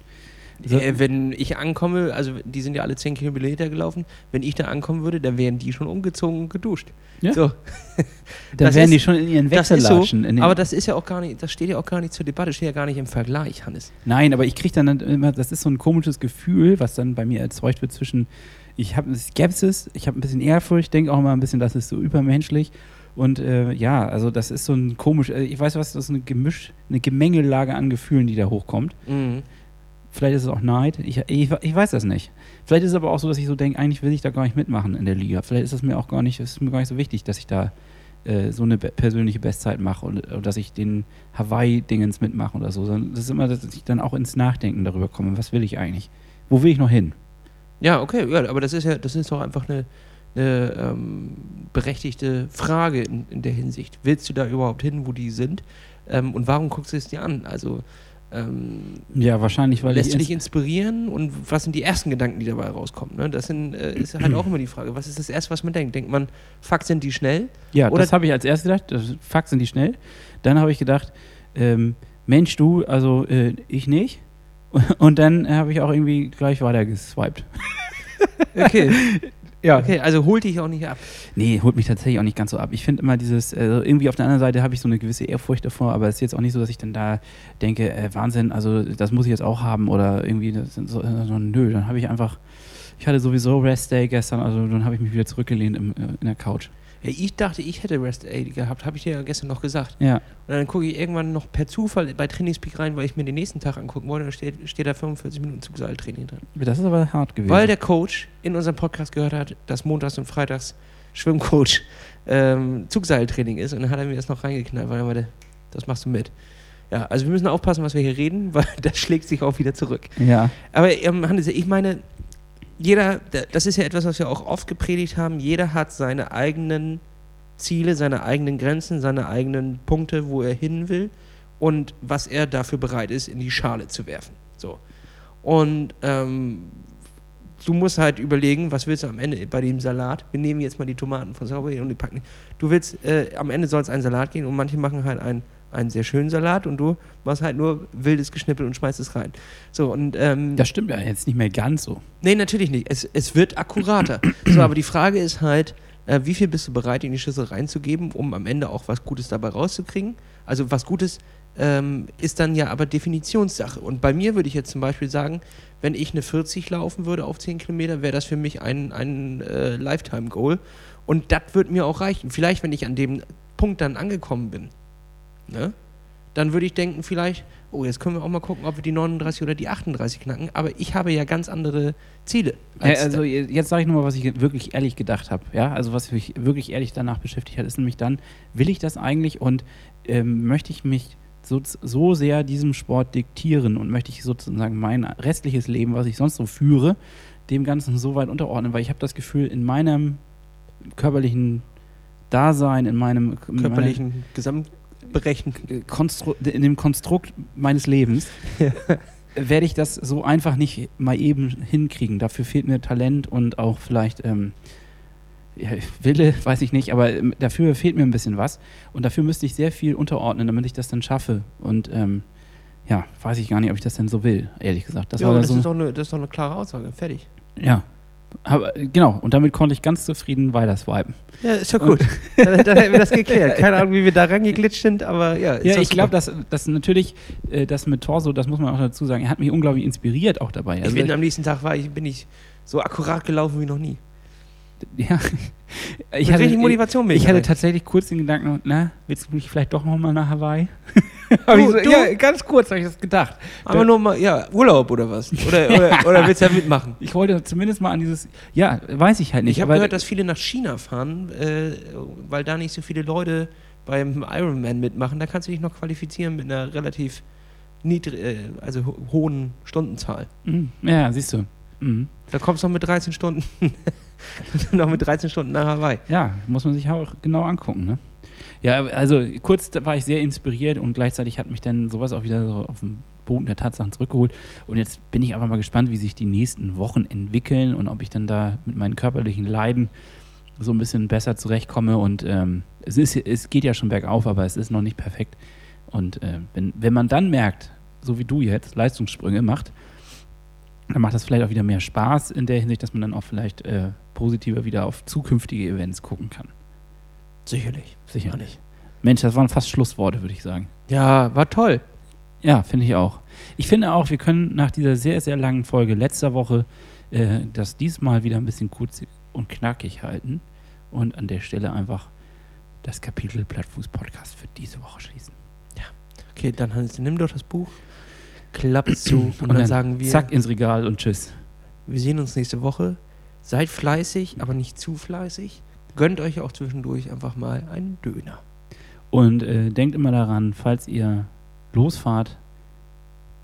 So- Äh, wenn ich ankomme, also die sind ja alle 10 Kilometer gelaufen, wenn ich da ankommen würde, dann wären die schon umgezogen und geduscht. Ja. So, *laughs* Dann das wären ist- die schon in ihren das so, Wechsellatschen. den- aber das ist ja auch gar nicht, das steht ja auch gar nicht zur Debatte, steht ja gar nicht im Vergleich, Hannes. Nein, aber ich kriege dann immer, das ist so ein komisches Gefühl, was dann bei mir erzeugt wird zwischen, ich habe eine Skepsis, ich habe ein bisschen Ehrfurcht, denke auch immer ein bisschen, das ist so übermenschlich. Und äh, ja, also das ist so ein komisch, äh, ich weiß was, das ist eine Gemisch, eine Gemengelage an Gefühlen, die da hochkommt. Mhm. Vielleicht ist es auch Neid, ich, ich, ich weiß das nicht. Vielleicht ist es aber auch so, dass ich so denke, eigentlich will ich da gar nicht mitmachen in der Liga. Vielleicht ist es mir auch gar nicht, es ist mir gar nicht so wichtig, dass ich da äh, so eine be- persönliche Bestzeit mache und, und dass ich den Hawaii-Dingens mitmache oder so. Sondern das ist immer, dass ich dann auch ins Nachdenken darüber komme, was will ich eigentlich? Wo will ich noch hin? Ja, okay, ja, aber das ist ja, das ist doch einfach eine, eine ähm, berechtigte Frage in, in der Hinsicht. Willst du da überhaupt hin, wo die sind? Ähm, und warum guckst du es dir an? Also ähm, Ja, wahrscheinlich, weil lässt du dich ins- inspirieren und was sind die ersten Gedanken, die dabei rauskommen? Ne? Das sind, äh, ist halt auch immer die Frage. Was ist das erste, was man denkt? Denkt man, fuck, sind die schnell? Ja, Oder- das habe ich als erstes gedacht. Das, fuck, sind die schnell. Dann habe ich gedacht, ähm, Mensch, du, also äh, ich nicht. Und dann habe ich auch irgendwie gleich weiter geswiped. *laughs* Okay, Ja. okay, also holt dich auch nicht ab. Nee, holt mich tatsächlich auch nicht ganz so ab. Ich finde immer dieses, also irgendwie auf der anderen Seite habe ich so eine gewisse Ehrfurcht davor, aber es ist jetzt auch nicht so, dass ich dann da denke, äh, Wahnsinn, also das muss ich jetzt auch haben oder irgendwie, so, so, nö, dann habe ich einfach, ich hatte sowieso Rest Day gestern, also dann habe ich mich wieder zurückgelehnt im, äh, in der Couch. Ja, ich dachte, ich hätte Rest Aid gehabt, habe ich dir ja gestern noch gesagt. Ja, Und dann gucke ich irgendwann noch per Zufall bei Trainingspeak rein, weil ich mir den nächsten Tag angucken wollte. Da steht, steht da 45 Minuten Zugseiltraining drin. das ist aber hart gewesen. Weil der Coach in unserem Podcast gehört hat, dass montags und freitags Schwimmcoach ähm, Zugseiltraining ist. Und dann hat er mir das noch reingeknallt, weil er meinte, das machst du mit. Ja, also wir müssen aufpassen, was wir hier reden, *laughs* weil das schlägt sich auch wieder zurück. ja, Aber ähm, Hannes, ich meine, jeder, da- das ist ja etwas, was wir auch oft gepredigt haben, jeder hat seine eigenen Ziele, seine eigenen Grenzen, seine eigenen Punkte, wo er hin will und was er dafür bereit ist, in die Schale zu werfen. So. Und ähm, du musst halt überlegen, was willst du am Ende bei dem Salat? Wir nehmen jetzt mal die Tomaten von Sauberé und die packen. Du willst, äh, am Ende soll es einen Salat gehen und manche machen halt einen, einen sehr schönen Salat und du machst halt nur wildes Geschnippel und schmeißt es rein. So, und ähm, das stimmt ja jetzt nicht mehr ganz so. Nee, natürlich nicht. Es, es wird akkurater. so, aber die Frage ist halt, äh, wie viel bist du bereit, in die Schüssel reinzugeben, um am Ende auch was Gutes dabei rauszukriegen? Also was Gutes ähm, ist dann ja aber Definitionssache. Und bei mir würde ich jetzt zum Beispiel sagen, wenn ich eine 40 laufen würde auf 10 Kilometer, wäre das für mich ein, ein äh, Lifetime-Goal. Und das wird mir auch reichen. Vielleicht, wenn ich an dem Punkt dann angekommen bin, ne? dann würde ich denken, vielleicht, oh, jetzt können wir auch mal gucken, ob wir die 39 oder die 38 knacken. Aber ich habe ja ganz andere Ziele. Als also jetzt sage ich nur mal, was ich wirklich ehrlich gedacht habe. Ja, also was mich wirklich ehrlich danach beschäftigt hat, ist nämlich dann, will ich das eigentlich und ähm, möchte ich mich so, so sehr diesem Sport diktieren und möchte ich sozusagen mein restliches Leben, was ich sonst so führe, dem Ganzen so weit unterordnen, weil ich habe das Gefühl, in meinem körperlichen Dasein, in meinem in meiner- körperlichen Gesamtberechen. Konstru in dem Konstrukt meines Lebens werde ich das so einfach nicht mal eben hinkriegen. Dafür fehlt mir Talent und auch vielleicht ähm, ja, Wille, weiß ich nicht, aber ähm, dafür fehlt mir ein bisschen was. Und dafür müsste ich sehr viel unterordnen, damit ich das dann schaffe. Und ähm, ja, weiß ich gar nicht, ob ich das denn so will, ehrlich gesagt. Das ja, das, so, ist doch eine, das ist doch eine klare Aussage. Fertig. ja. Aber, genau, und damit konnte ich ganz zufrieden weiter swipen. Ja, ist ja gut. *laughs* dann, dann hätten wir das geklärt. Keine Ahnung, wie wir da rangeglitscht sind, aber ja. ist Ja, doch ich glaube, dass, dass natürlich äh, das mit Torso, das muss man auch dazu sagen, er hat mich unglaublich inspiriert auch dabei. Ich Also, bin am nächsten Tag war ich, bin ich so akkurat gelaufen wie noch nie. *laughs* Ja. Ich Mit hatte, richtig Motivation bin ich, hatte tatsächlich kurz den Gedanken, na, willst du mich vielleicht doch nochmal nach Hawaii? *laughs* Du- so? Ja, ganz kurz habe ich das gedacht. Aber nur mal, ja, Urlaub oder was? Oder, oder, *laughs* oder willst du ja mitmachen? Ich wollte zumindest mal an dieses, ja, weiß ich halt nicht. Ich habe gehört, dass viele nach China fahren, äh, weil da nicht so viele Leute beim Ironman mitmachen. Da kannst du dich noch qualifizieren mit einer relativ niedrig, äh, also ho hohen Stundenzahl. Mhm. Ja, siehst du. Mhm. Da kommst du noch mit 13 Stunden, *laughs* noch mit 13 Stunden nach Hawaii. Ja, muss man sich auch genau angucken, ne? Ja, also kurz war ich sehr inspiriert und gleichzeitig hat mich dann sowas auch wieder so auf den Boden der Tatsachen zurückgeholt. Und jetzt bin ich einfach mal gespannt, wie sich die nächsten Wochen entwickeln und ob ich dann da mit meinen körperlichen Leiden so ein bisschen besser zurechtkomme. Und ähm, es, ist, es geht ja schon bergauf, aber es ist noch nicht perfekt. Und äh, wenn, wenn man dann merkt, so wie du jetzt, Leistungssprünge macht, dann macht das vielleicht auch wieder mehr Spaß in der Hinsicht, dass man dann auch vielleicht äh, positiver wieder auf zukünftige Events gucken kann. Sicherlich. Sicherlich. Mensch, das waren fast Schlussworte, würde ich sagen. Ja, war toll. Ja, finde ich auch. Ich finde auch, wir können nach dieser sehr, sehr langen Folge letzter Woche äh, das diesmal wieder ein bisschen kurz und knackig halten und an der Stelle einfach das Kapitel Plattfuß-Podcast für diese Woche schließen. Okay, dann Hans, nimm doch das Buch, klapp *clears throat* zu und, dann, sagen wir, zack ins Regal und tschüss. wir sehen uns nächste Woche. Seid fleißig, aber nicht zu fleißig. Gönnt euch auch zwischendurch einfach mal einen Döner. Und äh, denkt immer daran, falls ihr losfahrt,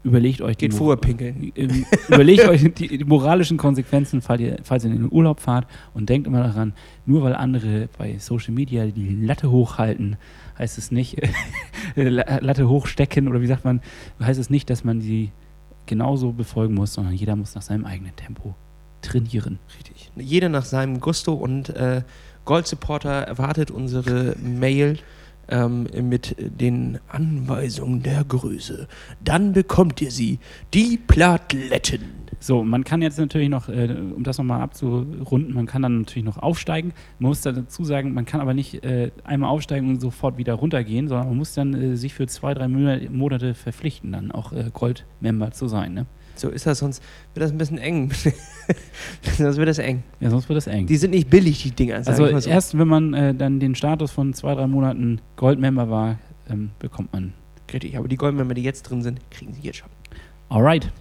überlegt euch Geht die, vorher pinkeln. *laughs* ähm, überlegt euch die, die moralischen Konsequenzen, falls ihr, falls ihr in den Urlaub fahrt und denkt immer daran, nur weil andere bei Social Media die Latte hochhalten, heißt es nicht, *laughs* La- Latte hochstecken oder wie sagt man, heißt es nicht, dass man sie genauso befolgen muss, sondern jeder muss nach seinem eigenen Tempo trainieren. Richtig. Jeder nach seinem Gusto und äh, Gold Supporter erwartet unsere Mail ähm, mit den Anweisungen der Größe. Dann bekommt ihr sie, die Plateletten. So, man kann jetzt natürlich noch, äh, um das nochmal abzurunden, man kann dann natürlich noch aufsteigen. Man muss dazu sagen, man kann aber nicht äh, einmal aufsteigen und sofort wieder runtergehen, sondern man muss dann äh, sich für zwei, drei Monate, verpflichten, dann auch äh, Gold-Member zu sein. Ne? So ist das, sonst wird das ein bisschen eng. *laughs* sonst wird das eng. Ja, sonst wird das eng. Die sind nicht billig, die Dinger. also so. erst wenn man äh, dann den Status von zwei, drei Monaten Gold-Member war, ähm, bekommt man. Richtig, aber die Goldmänner, die jetzt drin sind, kriegen sie jetzt schon. Alright.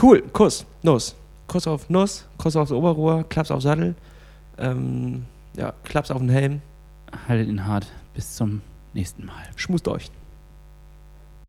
Cool, Kuss, Nuss. Kuss auf Nuss, Kuss aufs Oberrohr, Klaps auf Sattel, ähm, ja, Klaps auf den Helm. Haltet ihn hart. Bis zum nächsten Mal. Schmust euch.